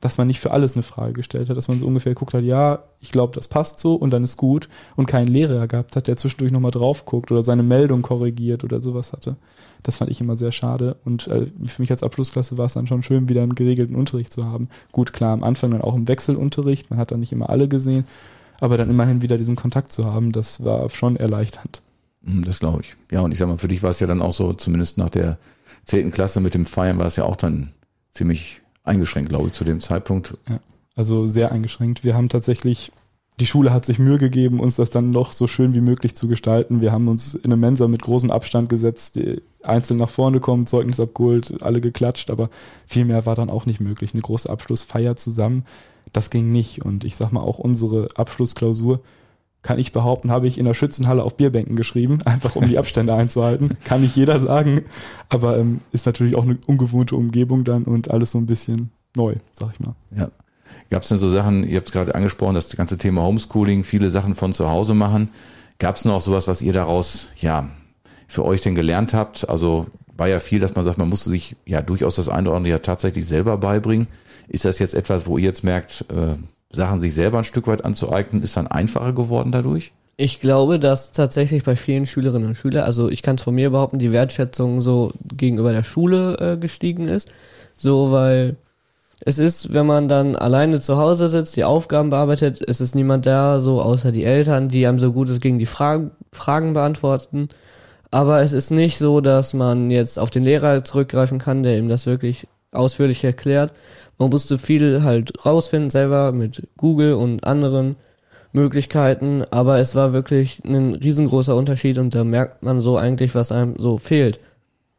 dass man nicht für alles eine Frage gestellt hat, dass man so ungefähr geguckt hat, ja, ich glaube, das passt so und dann ist gut und keinen Lehrer gehabt hat, der zwischendurch nochmal drauf guckt oder seine Meldung korrigiert oder sowas hatte. Das fand ich immer sehr schade und äh, für mich als Abschlussklasse war es dann schon schön, wieder einen geregelten Unterricht zu haben. Gut, klar, am Anfang dann auch im Wechselunterricht, man hat dann nicht immer alle gesehen, aber dann immerhin wieder diesen Kontakt zu haben, das war schon erleichternd. Mhm, Das glaube ich. Ja, und ich sag mal, für dich war es ja dann auch so, zumindest nach der zehnten Klasse mit dem Feiern war es ja auch dann ziemlich eingeschränkt, glaube ich, zu dem Zeitpunkt. Also sehr eingeschränkt. Wir haben tatsächlich, die Schule hat sich Mühe gegeben, uns das dann noch so schön wie möglich zu gestalten. Wir haben uns in eine Mensa mit großem Abstand gesetzt, einzeln nach vorne kommen, Zeugnis abgeholt, alle geklatscht, aber viel mehr war dann auch nicht möglich. Eine große Abschlussfeier zusammen, das ging nicht. Und ich sag mal, auch unsere Abschlussklausur, kann ich behaupten, habe ich in der Schützenhalle auf Bierbänken geschrieben, einfach um die Abstände einzuhalten. Kann nicht jeder sagen, aber ähm, ist natürlich auch eine ungewohnte Umgebung dann und alles so ein bisschen neu, sag ich mal. Ja. Gab es denn so Sachen, ihr habt es gerade angesprochen, das ganze Thema Homeschooling, viele Sachen von zu Hause machen. Gab es noch sowas, was ihr daraus, ja, für euch denn gelernt habt? Also war ja viel, dass man sagt, man musste sich ja durchaus das eine oder andere ja tatsächlich selber beibringen. Ist das jetzt etwas, wo ihr jetzt merkt, äh, Sachen sich selber ein Stück weit anzueignen, ist dann einfacher geworden dadurch? Ich glaube, dass tatsächlich bei vielen Schülerinnen und Schülern, also ich kann es von mir behaupten, die Wertschätzung so gegenüber der Schule äh, gestiegen ist. So, weil es ist, wenn man dann alleine zu Hause sitzt, die Aufgaben bearbeitet, es ist niemand da, so außer die Eltern, die einem so gut es ging die Fragen, Fragen beantworten. Aber es ist nicht so, dass man jetzt auf den Lehrer zurückgreifen kann, der ihm das wirklich ausführlich erklärt. Man musste viel halt rausfinden selber mit Google und anderen Möglichkeiten, aber es war wirklich ein riesengroßer Unterschied und da merkt man so eigentlich, was einem so fehlt.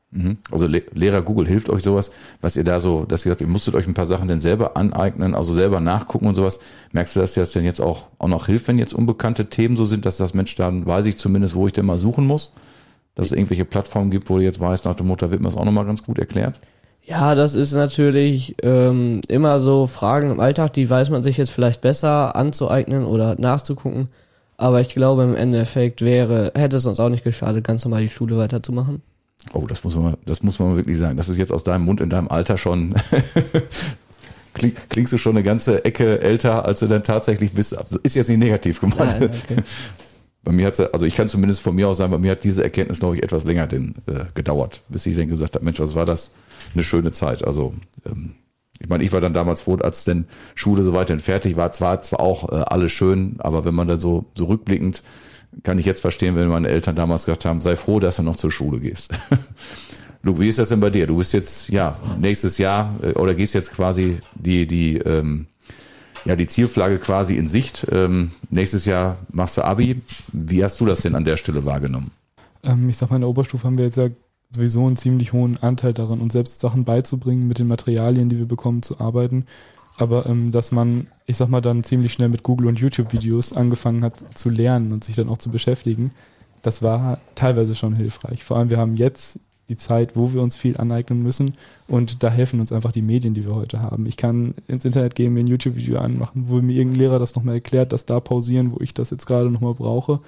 Mhm. Also Le Lehrer Google hilft euch sowas, was ihr da so, dass ihr sagt, ihr musstet euch ein paar Sachen denn selber aneignen, also selber nachgucken und sowas. Merkst du, dass das denn jetzt auch, auch noch hilft, wenn jetzt unbekannte Themen so sind, dass das Mensch, dann weiß ich zumindest, wo ich denn mal suchen muss? Dass es irgendwelche Plattformen gibt, wo du jetzt weißt, nach dem Motto wird mir das auch nochmal ganz gut erklärt? Ja, das ist natürlich ähm, immer so Fragen im Alltag, die weiß man sich jetzt vielleicht besser anzueignen oder nachzugucken. Aber ich glaube, im Endeffekt wäre, hätte es uns auch nicht geschadet, ganz normal die Schule weiterzumachen. Oh, das muss man, das muss man wirklich sagen. Das ist jetzt aus deinem Mund in deinem Alter schon. Kling, klingst du schon eine ganze Ecke älter, als du dann tatsächlich bist. Also ist jetzt nicht negativ gemeint. Nein, okay. Bei mir hat also ich kann zumindest von mir aus sagen, bei mir hat diese Erkenntnis, glaube ich, etwas länger denn, äh, gedauert, bis ich dann gesagt habe, Mensch, was war das? Eine schöne Zeit. Also ähm, ich meine, ich war dann damals froh, als denn Schule so weit fertig war. Zwar zwar auch äh, alles schön, aber wenn man dann so, so rückblickend kann ich jetzt verstehen, wenn meine Eltern damals gesagt haben, sei froh, dass du noch zur Schule gehst. Luke, wie ist das denn bei dir? Du bist jetzt, ja, nächstes Jahr äh, oder gehst jetzt quasi die, die, ähm, ja, die Zielflagge quasi in Sicht. Ähm, nächstes Jahr machst du Abi. Wie hast du das denn an der Stelle wahrgenommen? Ähm, ich sag mal, in der Oberstufe haben wir jetzt ja sowieso einen ziemlich hohen Anteil daran, uns selbst Sachen beizubringen, mit den Materialien, die wir bekommen, zu arbeiten aber ähm, dass man, ich sag mal, dann ziemlich schnell mit Google und YouTube-Videos angefangen hat zu lernen und sich dann auch zu beschäftigen, das war teilweise schon hilfreich. Vor allem, wir haben jetzt die Zeit, wo wir uns viel aneignen müssen und da helfen uns einfach die Medien, die wir heute haben. Ich kann ins Internet gehen, mir ein YouTube-Video anmachen, wo mir irgendein Lehrer das nochmal erklärt, das da pausieren, wo ich das jetzt gerade nochmal brauche.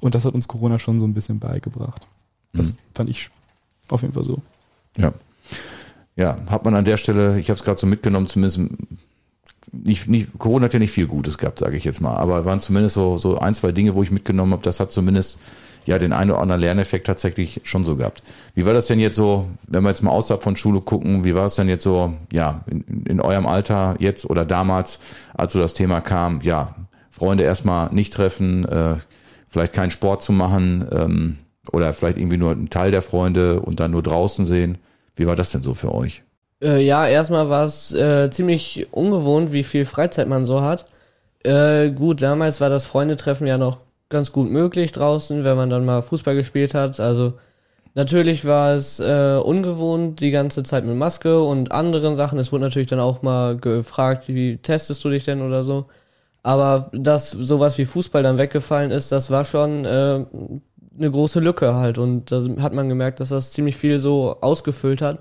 Und das hat uns Corona schon so ein bisschen beigebracht. Das mhm. fand ich auf jeden Fall so. Ja. Ja, hat man an der Stelle, ich habe es gerade so mitgenommen, zumindest nicht, nicht, Corona hat ja nicht viel Gutes gehabt, sage ich jetzt mal, aber waren zumindest so, so ein, zwei Dinge, wo ich mitgenommen habe, das hat zumindest ja den einen oder anderen Lerneffekt tatsächlich schon so gehabt. Wie war das denn jetzt so, wenn wir jetzt mal außerhalb von Schule gucken, wie war es denn jetzt so, ja, in, in eurem Alter jetzt oder damals, als so das Thema kam, ja, Freunde erstmal nicht treffen, äh, vielleicht keinen Sport zu machen ähm, oder vielleicht irgendwie nur einen Teil der Freunde und dann nur draußen sehen. Wie war das denn so für euch? Äh, ja, erstmal war es äh, ziemlich ungewohnt, wie viel Freizeit man so hat. Äh, gut, damals war das Freundetreffen ja noch ganz gut möglich draußen, wenn man dann mal Fußball gespielt hat. Also natürlich war es äh, ungewohnt, die ganze Zeit mit Maske und anderen Sachen. Es wurde natürlich dann auch mal gefragt, wie testest du dich denn oder so. Aber dass sowas wie Fußball dann weggefallen ist, das war schon äh, eine große Lücke halt. Und da hat man gemerkt, dass das ziemlich viel so ausgefüllt hat.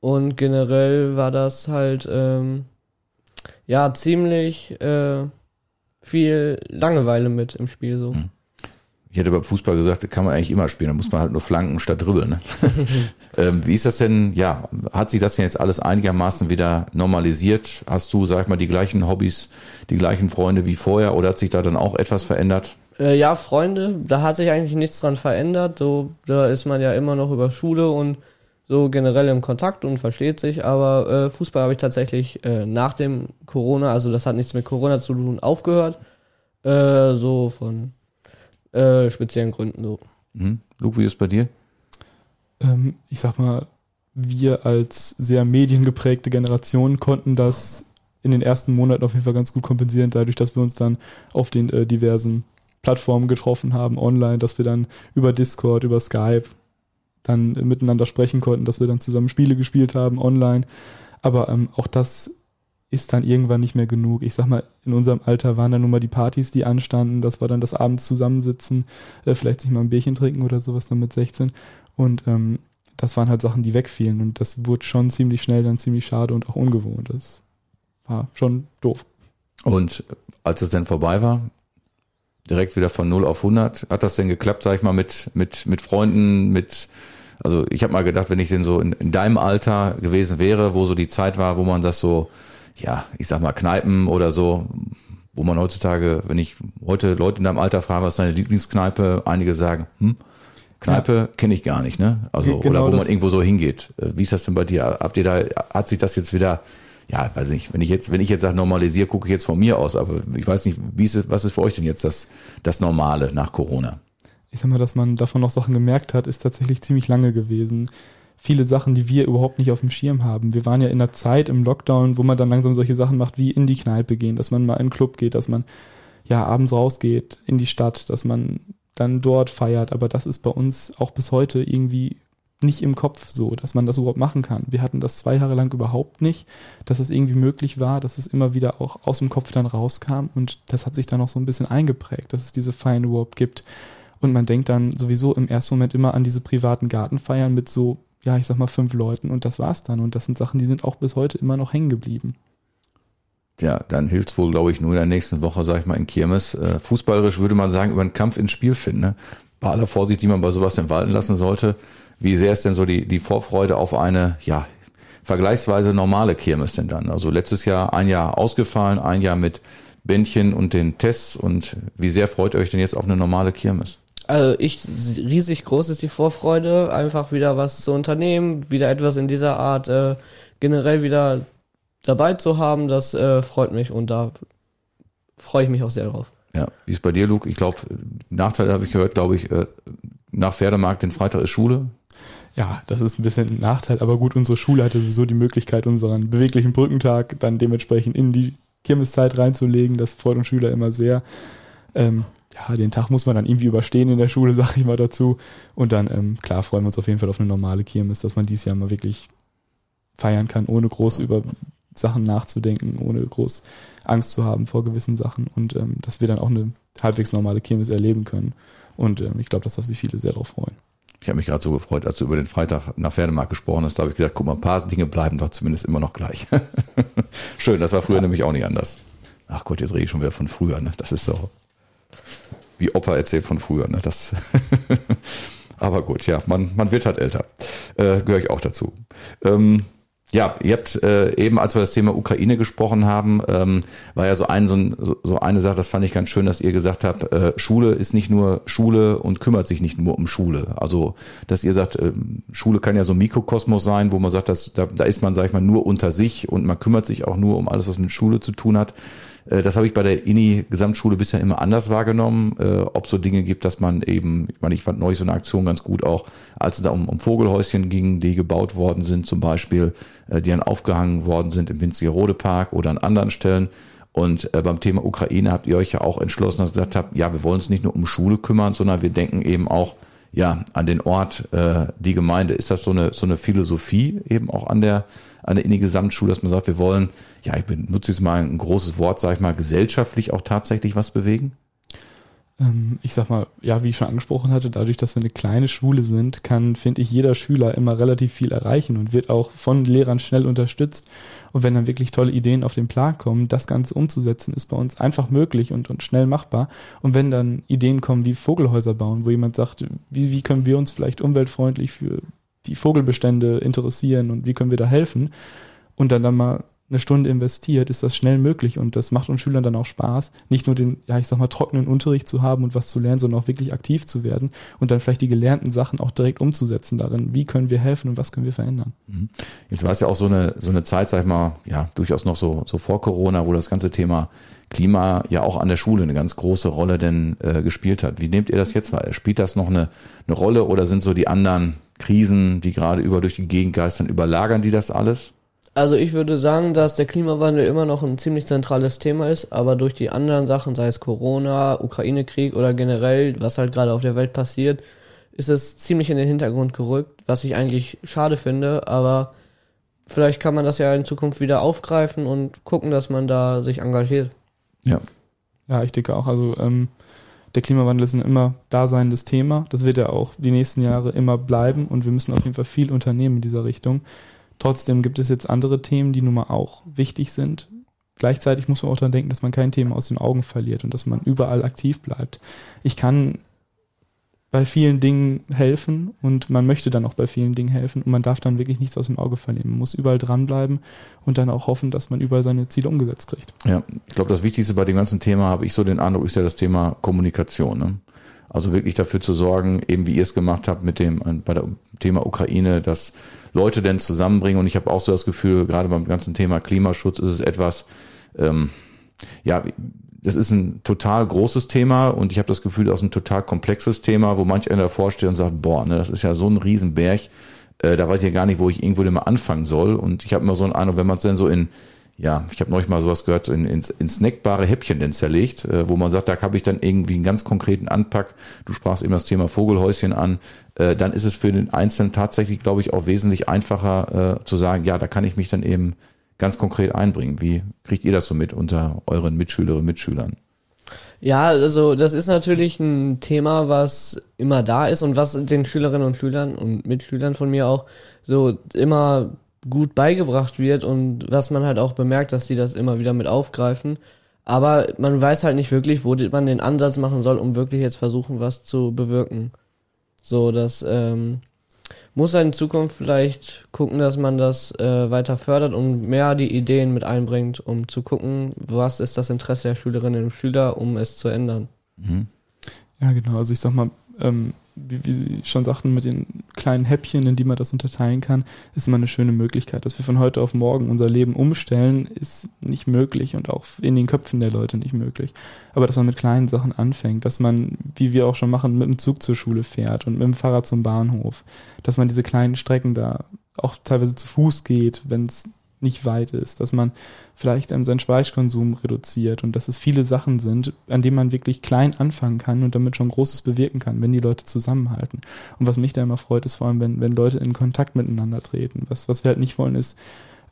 Und generell war das halt, ähm, ja, ziemlich äh, viel Langeweile mit im Spiel so. Hm. Ich hätte beim Fußball gesagt, kann man eigentlich immer spielen, da muss man halt nur flanken statt dribbeln. Ne? ähm, wie ist das denn, ja, hat sich das denn jetzt alles einigermaßen wieder normalisiert? Hast du, sag ich mal, die gleichen Hobbys, die gleichen Freunde wie vorher oder hat sich da dann auch etwas verändert? Äh, ja, Freunde, da hat sich eigentlich nichts dran verändert. So, da ist man ja immer noch über Schule und so generell im Kontakt und versteht sich. Aber äh, Fußball habe ich tatsächlich äh, nach dem Corona, also das hat nichts mit Corona zu tun, aufgehört. Äh, so von äh, speziellen Gründen so. Mhm. Luke, wie ist es bei dir? Ähm, ich sag mal, wir als sehr mediengeprägte Generation konnten das in den ersten Monaten auf jeden Fall ganz gut kompensieren, dadurch, dass wir uns dann auf den äh, diversen Plattformen getroffen haben, online, dass wir dann über Discord, über Skype dann miteinander sprechen konnten, dass wir dann zusammen Spiele gespielt haben, online. Aber ähm, auch das ist dann irgendwann nicht mehr genug. Ich sag mal, in unserem Alter waren dann nun mal die Partys, die anstanden. Das war dann das Abends zusammensitzen, äh, vielleicht sich mal ein Bierchen trinken oder sowas dann mit 16. Und ähm, das waren halt Sachen, die wegfielen. Und das wurde schon ziemlich schnell dann ziemlich schade und auch ungewohnt. Das war schon doof. Und als es dann vorbei war, direkt wieder von 0 auf 100. Hat das denn geklappt, sag ich mal, mit, mit, mit Freunden, mit, also ich habe mal gedacht, wenn ich denn so in, in deinem Alter gewesen wäre, wo so die Zeit war, wo man das so, ja, ich sag mal, Kneipen oder so, wo man heutzutage, wenn ich heute Leute in deinem Alter frage, was ist deine Lieblingskneipe, einige sagen, hm, Kneipe ja. kenne ich gar nicht, ne? Also, genau, oder wo man irgendwo so hingeht. Äh, wie ist das denn bei dir? Habt ihr da, hat sich das jetzt wieder ja, weiß nicht, wenn ich jetzt, wenn ich jetzt sage normalisiere, gucke ich jetzt von mir aus, aber ich weiß nicht, wie ist es, was ist für euch denn jetzt das, das Normale nach Corona? Ich sag mal, dass man davon noch Sachen gemerkt hat, ist tatsächlich ziemlich lange gewesen. Viele Sachen, die wir überhaupt nicht auf dem Schirm haben. Wir waren ja in der Zeit im Lockdown, wo man dann langsam solche Sachen macht, wie in die Kneipe gehen, dass man mal in einen Club geht, dass man ja abends rausgeht in die Stadt, dass man dann dort feiert. Aber das ist bei uns auch bis heute irgendwie nicht im Kopf so, dass man das überhaupt machen kann. Wir hatten das zwei Jahre lang überhaupt nicht, dass es irgendwie möglich war, dass es immer wieder auch aus dem Kopf dann rauskam und das hat sich dann auch so ein bisschen eingeprägt, dass es diese Feiern überhaupt gibt. Und man denkt dann sowieso im ersten Moment immer an diese privaten Gartenfeiern mit so, ja, ich sag mal fünf Leuten und das war's dann. Und das sind Sachen, die sind auch bis heute immer noch hängen geblieben. Ja, dann hilft's wohl, glaube ich, nur in der nächsten Woche, sag ich mal, in Kirmes. Äh, fußballerisch würde man sagen, über einen Kampf ins Spiel finden. Ne? Bei aller Vorsicht, die man bei sowas denn walten lassen sollte. Wie sehr ist denn so die, die Vorfreude auf eine, ja, vergleichsweise normale Kirmes denn dann? Also letztes Jahr ein Jahr ausgefallen, ein Jahr mit Bändchen und den Tests und wie sehr freut ihr euch denn jetzt auf eine normale Kirmes? Also ich, riesig groß ist die Vorfreude, einfach wieder was zu unternehmen, wieder etwas in dieser Art äh, generell wieder dabei zu haben, das äh, freut mich und da freue ich mich auch sehr drauf. Ja, wie ist bei dir, Luke? Ich glaube, Nachteil habe ich gehört, glaube ich, äh, nach Pferdemarkt den Freitag ist Schule. Ja, das ist ein bisschen ein Nachteil, aber gut, unsere Schule hatte sowieso die Möglichkeit, unseren beweglichen Brückentag dann dementsprechend in die Kirmeszeit reinzulegen. Das freut uns Schüler immer sehr. Ähm, ja, den Tag muss man dann irgendwie überstehen in der Schule, sag ich mal dazu. Und dann, ähm, klar, freuen wir uns auf jeden Fall auf eine normale Kirmes, dass man dieses Jahr mal wirklich feiern kann, ohne groß über Sachen nachzudenken, ohne groß Angst zu haben vor gewissen Sachen und ähm, dass wir dann auch eine halbwegs normale Kirmes erleben können. Und ähm, ich glaube, dass da sich viele sehr drauf freuen. Ich habe mich gerade so gefreut, als du über den Freitag nach Pferdemarkt gesprochen hast. Da habe ich gedacht, guck mal, ein paar Dinge bleiben doch zumindest immer noch gleich. Schön, das war früher ja. nämlich auch nicht anders. Ach Gott, jetzt rede ich schon wieder von früher. Ne? Das ist so, wie Opa erzählt von früher. Ne? Das Aber gut, ja, man, man wird halt älter. Äh, Gehöre ich auch dazu. Ähm, ja, ihr habt äh, eben, als wir das Thema Ukraine gesprochen haben, ähm, war ja so, ein, so, so eine Sache, das fand ich ganz schön, dass ihr gesagt habt, äh, Schule ist nicht nur Schule und kümmert sich nicht nur um Schule. Also, dass ihr sagt, äh, Schule kann ja so ein Mikrokosmos sein, wo man sagt, dass, da, da ist man, sag ich mal, nur unter sich und man kümmert sich auch nur um alles, was mit Schule zu tun hat. Äh, das habe ich bei der INI-Gesamtschule bisher immer anders wahrgenommen, äh, ob so Dinge gibt, dass man eben, ich meine, ich fand neulich so eine Aktion ganz gut auch, als es da um, um Vogelhäuschen ging, die gebaut worden sind zum Beispiel, äh, die dann aufgehangen worden sind im Winzigerode Park oder an anderen Stellen. Und beim Thema Ukraine habt ihr euch ja auch entschlossen, dass ihr gesagt habt, ja, wir wollen uns nicht nur um Schule kümmern, sondern wir denken eben auch ja an den Ort, äh, die Gemeinde. Ist das so eine so eine Philosophie eben auch an der an der Gesamtschule, dass man sagt, wir wollen, ja, ich benutze jetzt mal ein großes Wort, sage ich mal, gesellschaftlich auch tatsächlich was bewegen? Ähm, ich sag mal, ja, wie ich schon angesprochen hatte, dadurch, dass wir eine kleine Schule sind, kann, finde ich, jeder Schüler immer relativ viel erreichen und wird auch von Lehrern schnell unterstützt. Und wenn dann wirklich tolle Ideen auf den Plan kommen, das Ganze umzusetzen, ist bei uns einfach möglich und, und schnell machbar. Und wenn dann Ideen kommen wie Vogelhäuser bauen, wo jemand sagt, wie, wie können wir uns vielleicht umweltfreundlich für die Vogelbestände interessieren und wie können wir da helfen und dann dann mal eine Stunde investiert, ist das schnell möglich und das macht uns Schülern dann auch Spaß, nicht nur den, ja, ich sag mal, trockenen Unterricht zu haben und was zu lernen, sondern auch wirklich aktiv zu werden und dann vielleicht die gelernten Sachen auch direkt umzusetzen darin. Wie können wir helfen und was können wir verändern? Mhm. Jetzt war es ja auch so eine, so eine Zeit, sag ich mal, ja, durchaus noch so, so vor Corona, wo das ganze Thema Klima ja auch an der Schule eine ganz große Rolle denn äh, gespielt hat. Wie nehmt ihr das jetzt wahr? Spielt das noch eine, eine Rolle oder sind so die anderen Krisen, die gerade über durch die Gegend geistern, überlagern die das alles? Also ich würde sagen, dass der Klimawandel immer noch ein ziemlich zentrales Thema ist, aber durch die anderen Sachen, sei es Corona, Ukraine-Krieg oder generell, was halt gerade auf der Welt passiert, ist es ziemlich in den Hintergrund gerückt, was ich eigentlich schade finde, aber vielleicht kann man das ja in Zukunft wieder aufgreifen und gucken, dass man da sich engagiert. Ja. Ja, ich denke auch. Also ähm, der Klimawandel ist ein immer daseinendes Thema. Das wird ja auch die nächsten Jahre immer bleiben und wir müssen auf jeden Fall viel unternehmen in dieser Richtung. Trotzdem gibt es jetzt andere Themen, die nun mal auch wichtig sind. Gleichzeitig muss man auch daran denken, dass man kein Thema aus den Augen verliert und dass man überall aktiv bleibt. Ich kann bei vielen Dingen helfen und man möchte dann auch bei vielen Dingen helfen und man darf dann wirklich nichts aus dem Auge verlieren. Man muss überall dranbleiben und dann auch hoffen, dass man überall seine Ziele umgesetzt kriegt. Ja, ich glaube, das Wichtigste bei dem ganzen Thema, habe ich so den Eindruck, ist ja das Thema Kommunikation. Ne? Also wirklich dafür zu sorgen, eben wie ihr es gemacht habt mit dem bei dem Thema Ukraine, dass Leute denn zusammenbringen. Und ich habe auch so das Gefühl, gerade beim ganzen Thema Klimaschutz ist es etwas, ähm, ja, das ist ein total großes Thema und ich habe das Gefühl, das ist ein total komplexes Thema, wo manch einer davor steht und sagt, boah, ne, das ist ja so ein Riesenberg, äh, da weiß ich ja gar nicht, wo ich irgendwo denn mal anfangen soll. Und ich habe immer so einen Eindruck, wenn man es denn so in, ja, ich habe neulich mal sowas gehört, in, ins, in snackbare Häppchen denn zerlegt, äh, wo man sagt, da habe ich dann irgendwie einen ganz konkreten Anpack. Du sprachst eben das Thema Vogelhäuschen an. Äh, dann ist es für den Einzelnen tatsächlich, glaube ich, auch wesentlich einfacher äh, zu sagen, ja, da kann ich mich dann eben ganz konkret einbringen. Wie kriegt ihr das so mit unter euren Mitschülerinnen und Mitschülern? Ja, also das ist natürlich ein Thema, was immer da ist und was den Schülerinnen und Schülern und Mitschülern von mir auch so immer gut beigebracht wird und was man halt auch bemerkt, dass die das immer wieder mit aufgreifen. Aber man weiß halt nicht wirklich, wo man den Ansatz machen soll, um wirklich jetzt versuchen, was zu bewirken. So, das ähm, muss halt in Zukunft vielleicht gucken, dass man das äh, weiter fördert und mehr die Ideen mit einbringt, um zu gucken, was ist das Interesse der Schülerinnen und Schüler, um es zu ändern. Mhm. Ja, genau. Also ich sag mal, ähm, wie, wie Sie schon sagten, mit den kleinen Häppchen, in die man das unterteilen kann, ist immer eine schöne Möglichkeit. Dass wir von heute auf morgen unser Leben umstellen, ist nicht möglich und auch in den Köpfen der Leute nicht möglich. Aber dass man mit kleinen Sachen anfängt, dass man, wie wir auch schon machen, mit dem Zug zur Schule fährt und mit dem Fahrrad zum Bahnhof, dass man diese kleinen Strecken da auch teilweise zu Fuß geht, wenn es nicht weit ist, dass man vielleicht ähm, seinen Speichkonsum reduziert und dass es viele Sachen sind, an denen man wirklich klein anfangen kann und damit schon Großes bewirken kann, wenn die Leute zusammenhalten. Und was mich da immer freut, ist vor allem, wenn, wenn Leute in Kontakt miteinander treten. Was, was wir halt nicht wollen, ist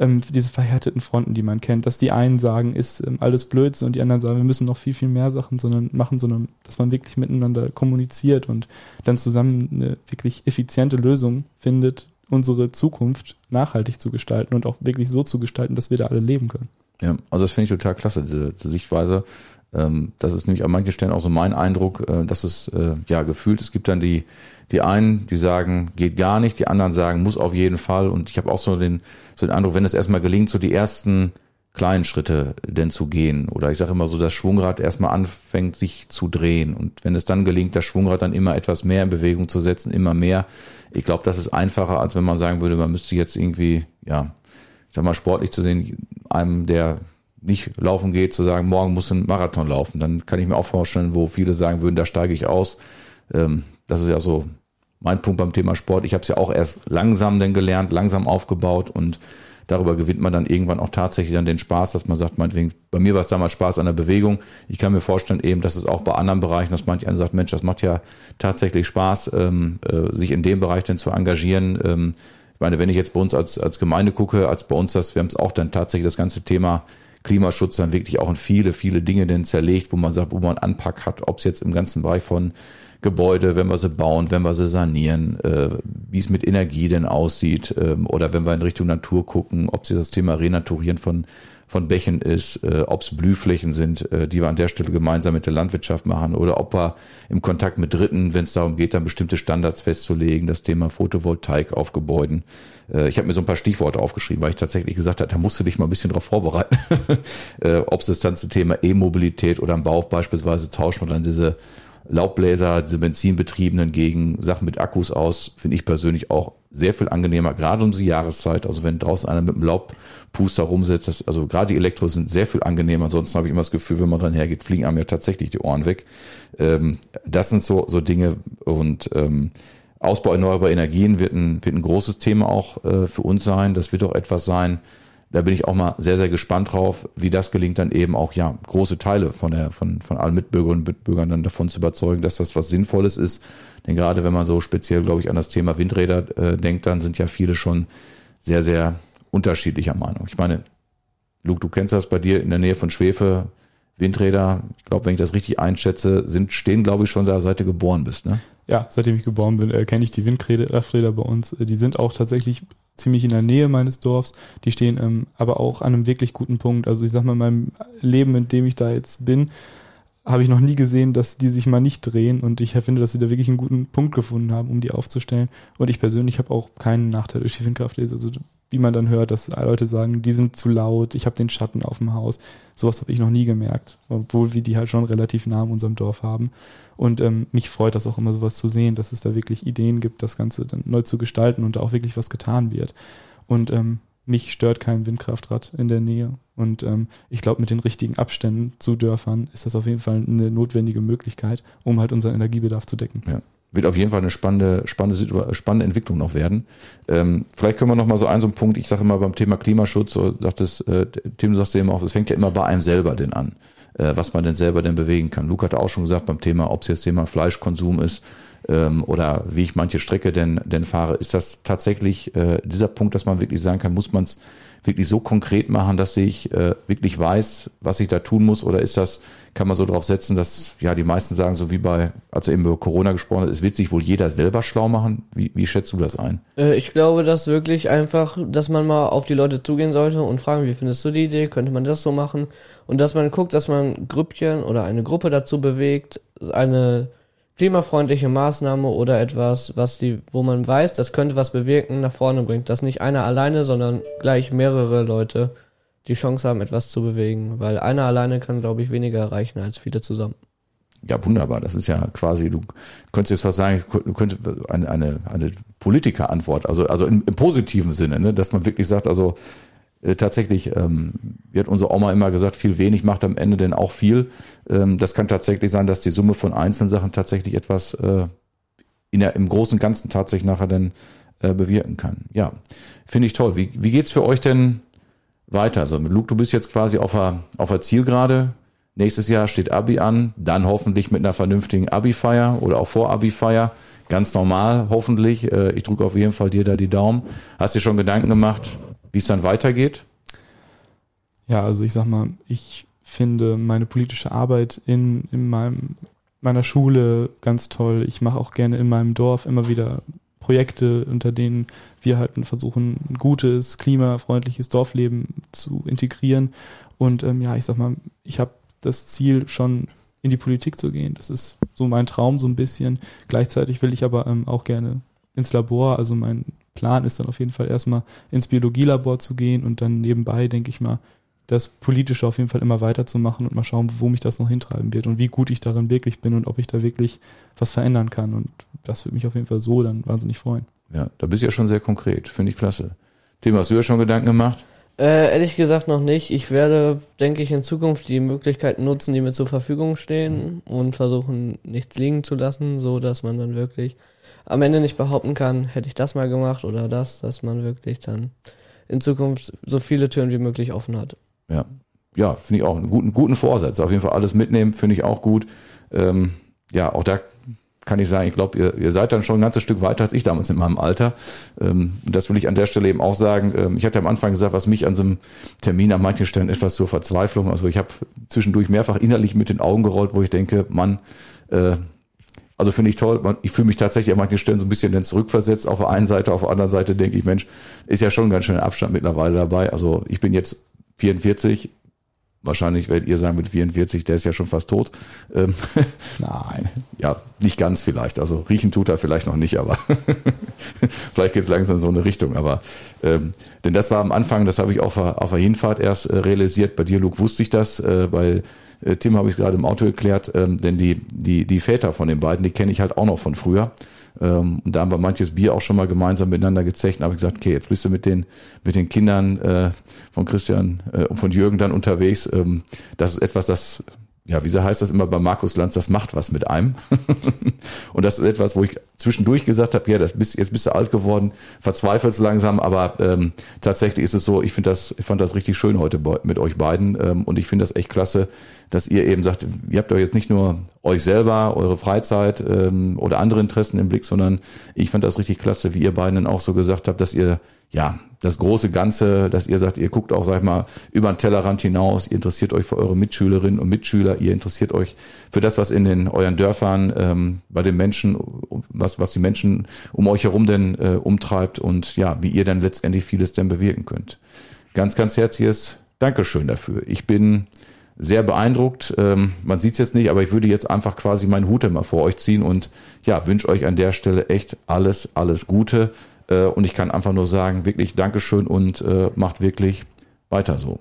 ähm, diese verhärteten Fronten, die man kennt, dass die einen sagen, ist ähm, alles Blödsinn und die anderen sagen, wir müssen noch viel, viel mehr Sachen sondern machen, sondern dass man wirklich miteinander kommuniziert und dann zusammen eine wirklich effiziente Lösung findet, unsere Zukunft nachhaltig zu gestalten und auch wirklich so zu gestalten, dass wir da alle leben können. Ja, also das finde ich total klasse, diese, diese Sichtweise. Ähm, das ist nämlich an manchen Stellen auch so mein Eindruck, äh, dass es äh, ja gefühlt, es gibt dann die, die einen, die sagen, geht gar nicht, die anderen sagen, muss auf jeden Fall. Und ich habe auch so den, so den Eindruck, wenn es erstmal gelingt, so die ersten kleinen Schritte denn zu gehen. Oder ich sage immer so, das Schwungrad erstmal anfängt, sich zu drehen. Und wenn es dann gelingt, das Schwungrad dann immer etwas mehr in Bewegung zu setzen, immer mehr, ich glaube, das ist einfacher, als wenn man sagen würde, man müsste jetzt irgendwie, ja, ich sag mal, sportlich zu sehen, einem, der nicht laufen geht, zu sagen, morgen muss ein Marathon laufen. Dann kann ich mir auch vorstellen, wo viele sagen würden, da steige ich aus. Ähm, das ist ja so mein Punkt beim Thema Sport. Ich habe es ja auch erst langsam denn gelernt, langsam aufgebaut und darüber gewinnt man dann irgendwann auch tatsächlich dann den Spaß, dass man sagt, meinetwegen, bei mir war es damals Spaß an der Bewegung. Ich kann mir vorstellen eben, dass es auch bei anderen Bereichen, dass manch einer sagt, Mensch, das macht ja tatsächlich Spaß, ähm, äh, sich in dem Bereich dann zu engagieren. Ähm, ich meine, wenn ich jetzt bei uns als, als Gemeinde gucke, als bei uns das, wir haben es auch dann tatsächlich das ganze Thema Klimaschutz dann wirklich auch in viele, viele Dinge denn zerlegt, wo man sagt, wo man Anpack hat, ob es jetzt im ganzen Bereich von Gebäude, wenn wir sie bauen, wenn wir sie sanieren, äh, wie es mit Energie denn aussieht ähm, oder wenn wir in Richtung Natur gucken, ob sie das Thema Renaturieren von von Bächen ist, äh, ob es Blühflächen sind, äh, die wir an der Stelle gemeinsam mit der Landwirtschaft machen oder ob wir im Kontakt mit Dritten, wenn es darum geht, dann bestimmte Standards festzulegen, das Thema Photovoltaik auf Gebäuden. Äh, ich habe mir so ein paar Stichworte aufgeschrieben, weil ich tatsächlich gesagt habe, da musst du dich mal ein bisschen drauf vorbereiten. äh, ob es das ganze Thema E-Mobilität oder im Bau beispielsweise tauschen wir dann diese Laubbläser, diese benzinbetriebenen gegen Sachen mit Akkus aus, finde ich persönlich auch sehr viel angenehmer, gerade um die Jahreszeit. Also wenn draußen einer mit einem Laubpuster rumsetzt, das, also gerade die Elektros sind sehr viel angenehmer. Ansonsten habe ich immer das Gefühl, wenn man dran hergeht, fliegen einem ja tatsächlich die Ohren weg. Ähm, das sind so, so Dinge und ähm, Ausbau erneuerbarer Energien wird ein, wird ein großes Thema auch äh, für uns sein. Das wird auch etwas sein, da bin ich auch mal sehr, sehr gespannt drauf, wie das gelingt, dann eben auch ja große Teile von der, von, von allen Mitbürgerinnen und Mitbürgern dann davon zu überzeugen, dass das was Sinnvolles ist. Denn gerade wenn man so speziell, glaube ich, an das Thema Windräder äh, denkt, dann sind ja viele schon sehr, sehr unterschiedlicher Meinung. Ich meine, Luke, du kennst das bei dir in der Nähe von Schwefe. Windräder, ich glaube, wenn ich das richtig einschätze, sind, stehen, glaube ich, schon da, seit du geboren bist, ne? Ja, seitdem ich geboren bin, äh, kenne ich die Windräder bei uns. Äh, die sind auch tatsächlich ziemlich in der Nähe meines Dorfs. Die stehen ähm, aber auch an einem wirklich guten Punkt. Also ich sag mal, in meinem Leben, in dem ich da jetzt bin, habe ich noch nie gesehen, dass die sich mal nicht drehen und ich finde, dass sie da wirklich einen guten Punkt gefunden haben, um die aufzustellen. Und ich persönlich habe auch keinen Nachteil durch die Windkraftlaser. Also wie man dann hört, dass Leute sagen, die sind zu laut, ich habe den Schatten auf dem Haus. Sowas habe ich noch nie gemerkt, obwohl wir die halt schon relativ nah in unserem Dorf haben. Und ähm, mich freut das auch immer, sowas zu sehen, dass es da wirklich Ideen gibt, das Ganze dann neu zu gestalten und da auch wirklich was getan wird. Und ähm, mich stört kein Windkraftrad in der Nähe. Und ähm, ich glaube, mit den richtigen Abständen zu Dörfern ist das auf jeden Fall eine notwendige Möglichkeit, um halt unseren Energiebedarf zu decken. Ja. wird auf jeden Fall eine spannende, spannende, spannende Entwicklung noch werden. Ähm, vielleicht können wir noch mal so einen so einen Punkt, ich sage immer beim Thema Klimaschutz, so sagt es, äh, Tim, du sagst ja immer auch, es fängt ja immer bei einem selber denn an, äh, was man denn selber denn bewegen kann. Luke hat auch schon gesagt, beim Thema, ob es jetzt Thema Fleischkonsum ist, ähm, oder wie ich manche Strecke denn, denn fahre, ist das tatsächlich äh, dieser Punkt, dass man wirklich sagen kann, muss man es wirklich so konkret machen, dass ich äh, wirklich weiß, was ich da tun muss, oder ist das, kann man so drauf setzen, dass ja die meisten sagen, so wie bei, als er eben über Corona gesprochen hat, es wird sich wohl jeder selber schlau machen. Wie, wie schätzt du das ein? Äh, ich glaube, dass wirklich einfach, dass man mal auf die Leute zugehen sollte und fragen, wie findest du die Idee? Könnte man das so machen? Und dass man guckt, dass man Grüppchen oder eine Gruppe dazu bewegt, eine klimafreundliche Maßnahme oder etwas, was die, wo man weiß, das könnte was bewirken, nach vorne bringt. Dass nicht einer alleine, sondern gleich mehrere Leute die Chance haben, etwas zu bewegen. Weil einer alleine kann, glaube ich, weniger erreichen als viele zusammen. Ja, wunderbar. Das ist ja quasi, du könntest jetzt was sagen, du könntest eine, eine, eine Politikerantwort, also, also im, im positiven Sinne, ne, dass man wirklich sagt, also tatsächlich, ähm, wie hat unsere Oma immer gesagt, viel wenig macht am Ende denn auch viel. Ähm, das kann tatsächlich sein, dass die Summe von einzelnen Sachen tatsächlich etwas äh, in der, im Großen und Ganzen tatsächlich nachher dann äh, bewirken kann. Ja, finde ich toll. Wie, wie geht's für euch denn weiter? Also Luke, du bist jetzt quasi auf der, auf der Zielgerade. Nächstes Jahr steht Abi an, dann hoffentlich mit einer vernünftigen Abi-Feier oder auch Vor-Abi-Feier. Ganz normal, hoffentlich. Äh, Ich drücke auf jeden Fall dir da die Daumen. Hast dir schon Gedanken gemacht, wie es dann weitergeht? Ja, also ich sag mal, ich finde meine politische Arbeit in, in meinem, meiner Schule ganz toll. Ich mache auch gerne in meinem Dorf immer wieder Projekte, unter denen wir halt versuchen, ein gutes, klimafreundliches Dorfleben zu integrieren. Und ähm, ja, ich sag mal, ich habe das Ziel, schon in die Politik zu gehen. Das ist so mein Traum so ein bisschen. Gleichzeitig will ich aber ähm, auch gerne ins Labor. Also mein Plan ist dann auf jeden Fall erstmal ins Biologielabor zu gehen und dann nebenbei, denke ich mal, das Politische auf jeden Fall immer weiterzumachen und mal schauen, wo mich das noch hintreiben wird und wie gut ich darin wirklich bin und ob ich da wirklich was verändern kann. Und das würde mich auf jeden Fall so dann wahnsinnig freuen. Ja, da bist du ja schon sehr konkret. Finde ich klasse. Tim, hast du ja schon Gedanken gemacht? Äh, ehrlich gesagt noch nicht. Ich werde, denke ich, in Zukunft die Möglichkeiten nutzen, die mir zur Verfügung stehen und versuchen, nichts liegen zu lassen, so dass man dann wirklich am Ende nicht behaupten kann, hätte ich das mal gemacht oder das, dass man wirklich dann in Zukunft so viele Türen wie möglich offen hat. Ja, ja, finde ich auch einen guten, guten Vorsatz. Auf jeden Fall alles mitnehmen, finde ich auch gut. Ähm, ja, auch da kann ich sagen, ich glaube, ihr, ihr seid dann schon ein ganzes Stück weiter als ich damals in meinem Alter. Ähm, das will ich an der Stelle eben auch sagen. Ähm, ich hatte am Anfang gesagt, was mich an so einem Termin an manchen Stellen etwas zur Verzweiflung, also ich habe zwischendurch mehrfach innerlich mit den Augen gerollt, wo ich denke, Mann, äh, also finde ich toll. Ich fühle mich tatsächlich an manchen Stellen so ein bisschen dann zurückversetzt. Auf der einen Seite, auf der anderen Seite denke ich, Mensch, ist ja schon ein ganz schöner Abstand mittlerweile dabei. Also ich bin jetzt 44. Wahrscheinlich werdet ihr sagen, mit 44, der ist ja schon fast tot. Ähm, Nein. ja, nicht ganz vielleicht. Also riechen tut er vielleicht noch nicht, aber vielleicht geht es langsam in so eine Richtung. Aber ähm, denn das war am Anfang, das habe ich auf der, auf der Hinfahrt erst äh, realisiert. Bei dir, Luke, wusste ich das. Äh, bei Tim habe ich gerade im Auto geklärt, ähm, denn die, die, die Väter von den beiden, die kenne ich halt auch noch von früher. Ähm, und da haben wir manches Bier auch schon mal gemeinsam miteinander gezecht. Und habe ich gesagt, okay, jetzt bist du mit den, mit den Kindern äh, von Christian äh, und von Jürgen dann unterwegs. Ähm, das ist etwas, das ja, wie heißt das immer bei Markus Lanz, das macht was mit einem. und das ist etwas, wo ich zwischendurch gesagt habe, ja, das bist, jetzt bist du alt geworden, verzweifelst langsam, aber ähm, tatsächlich ist es so, ich finde das, ich fand das richtig schön heute bei, mit euch beiden ähm, und ich finde das echt klasse, dass ihr eben sagt, ihr habt doch jetzt nicht nur euch selber, eure Freizeit ähm, oder andere Interessen im Blick, sondern ich fand das richtig klasse, wie ihr beiden dann auch so gesagt habt, dass ihr ja, das große Ganze, dass ihr sagt, ihr guckt auch, sag ich mal, über den Tellerrand hinaus, ihr interessiert euch für eure Mitschülerinnen und Mitschüler, ihr interessiert euch für das, was in den euren Dörfern ähm, bei den Menschen, was, was die Menschen um euch herum denn äh, umtreibt und ja, wie ihr dann letztendlich vieles denn bewirken könnt. Ganz, ganz herzliches Dankeschön dafür. Ich bin sehr beeindruckt. Ähm, man sieht es jetzt nicht, aber ich würde jetzt einfach quasi meinen Hut immer vor euch ziehen und ja, wünsche euch an der Stelle echt alles, alles Gute. Äh, und ich kann einfach nur sagen, wirklich Dankeschön und äh, macht wirklich weiter so.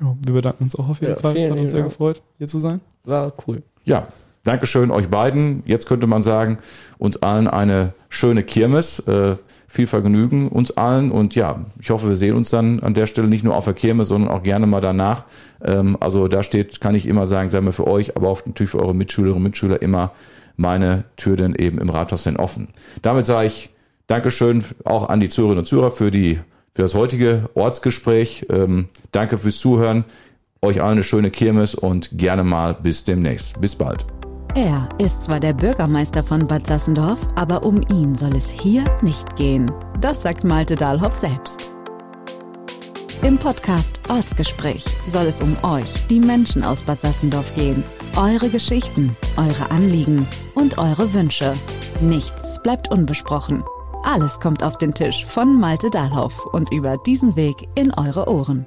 Ja, wir bedanken uns auch auf jeden Ja, Fall. Hat uns sehr Dank. gefreut, hier zu sein. War cool. Ja, Dankeschön euch beiden. Jetzt könnte man sagen, uns allen eine schöne Kirmes. Äh, viel Vergnügen uns allen und ja, ich hoffe, wir sehen uns dann an der Stelle nicht nur auf der Kirmes, sondern auch gerne mal danach. Ähm, also da steht, kann ich immer sagen, sei mal für euch, aber auch natürlich für eure Mitschülerinnen und Mitschüler immer meine Tür dann eben im Rathaus denn offen. Damit sage ich Dankeschön auch an die Zuhörerinnen und Zuhörer für die für das heutige Ortsgespräch. Ähm, danke fürs Zuhören. Euch allen eine schöne Kirmes und gerne mal bis demnächst. Bis bald. Er ist zwar der Bürgermeister von Bad Sassendorf, aber um ihn soll es hier nicht gehen. Das sagt Malte Dahlhoff selbst. Im Podcast Ortsgespräch soll es um euch, die Menschen aus Bad Sassendorf gehen. Eure Geschichten, eure Anliegen und eure Wünsche. Nichts bleibt unbesprochen. Alles kommt auf den Tisch von Malte Dahlhoff und über diesen Weg in eure Ohren.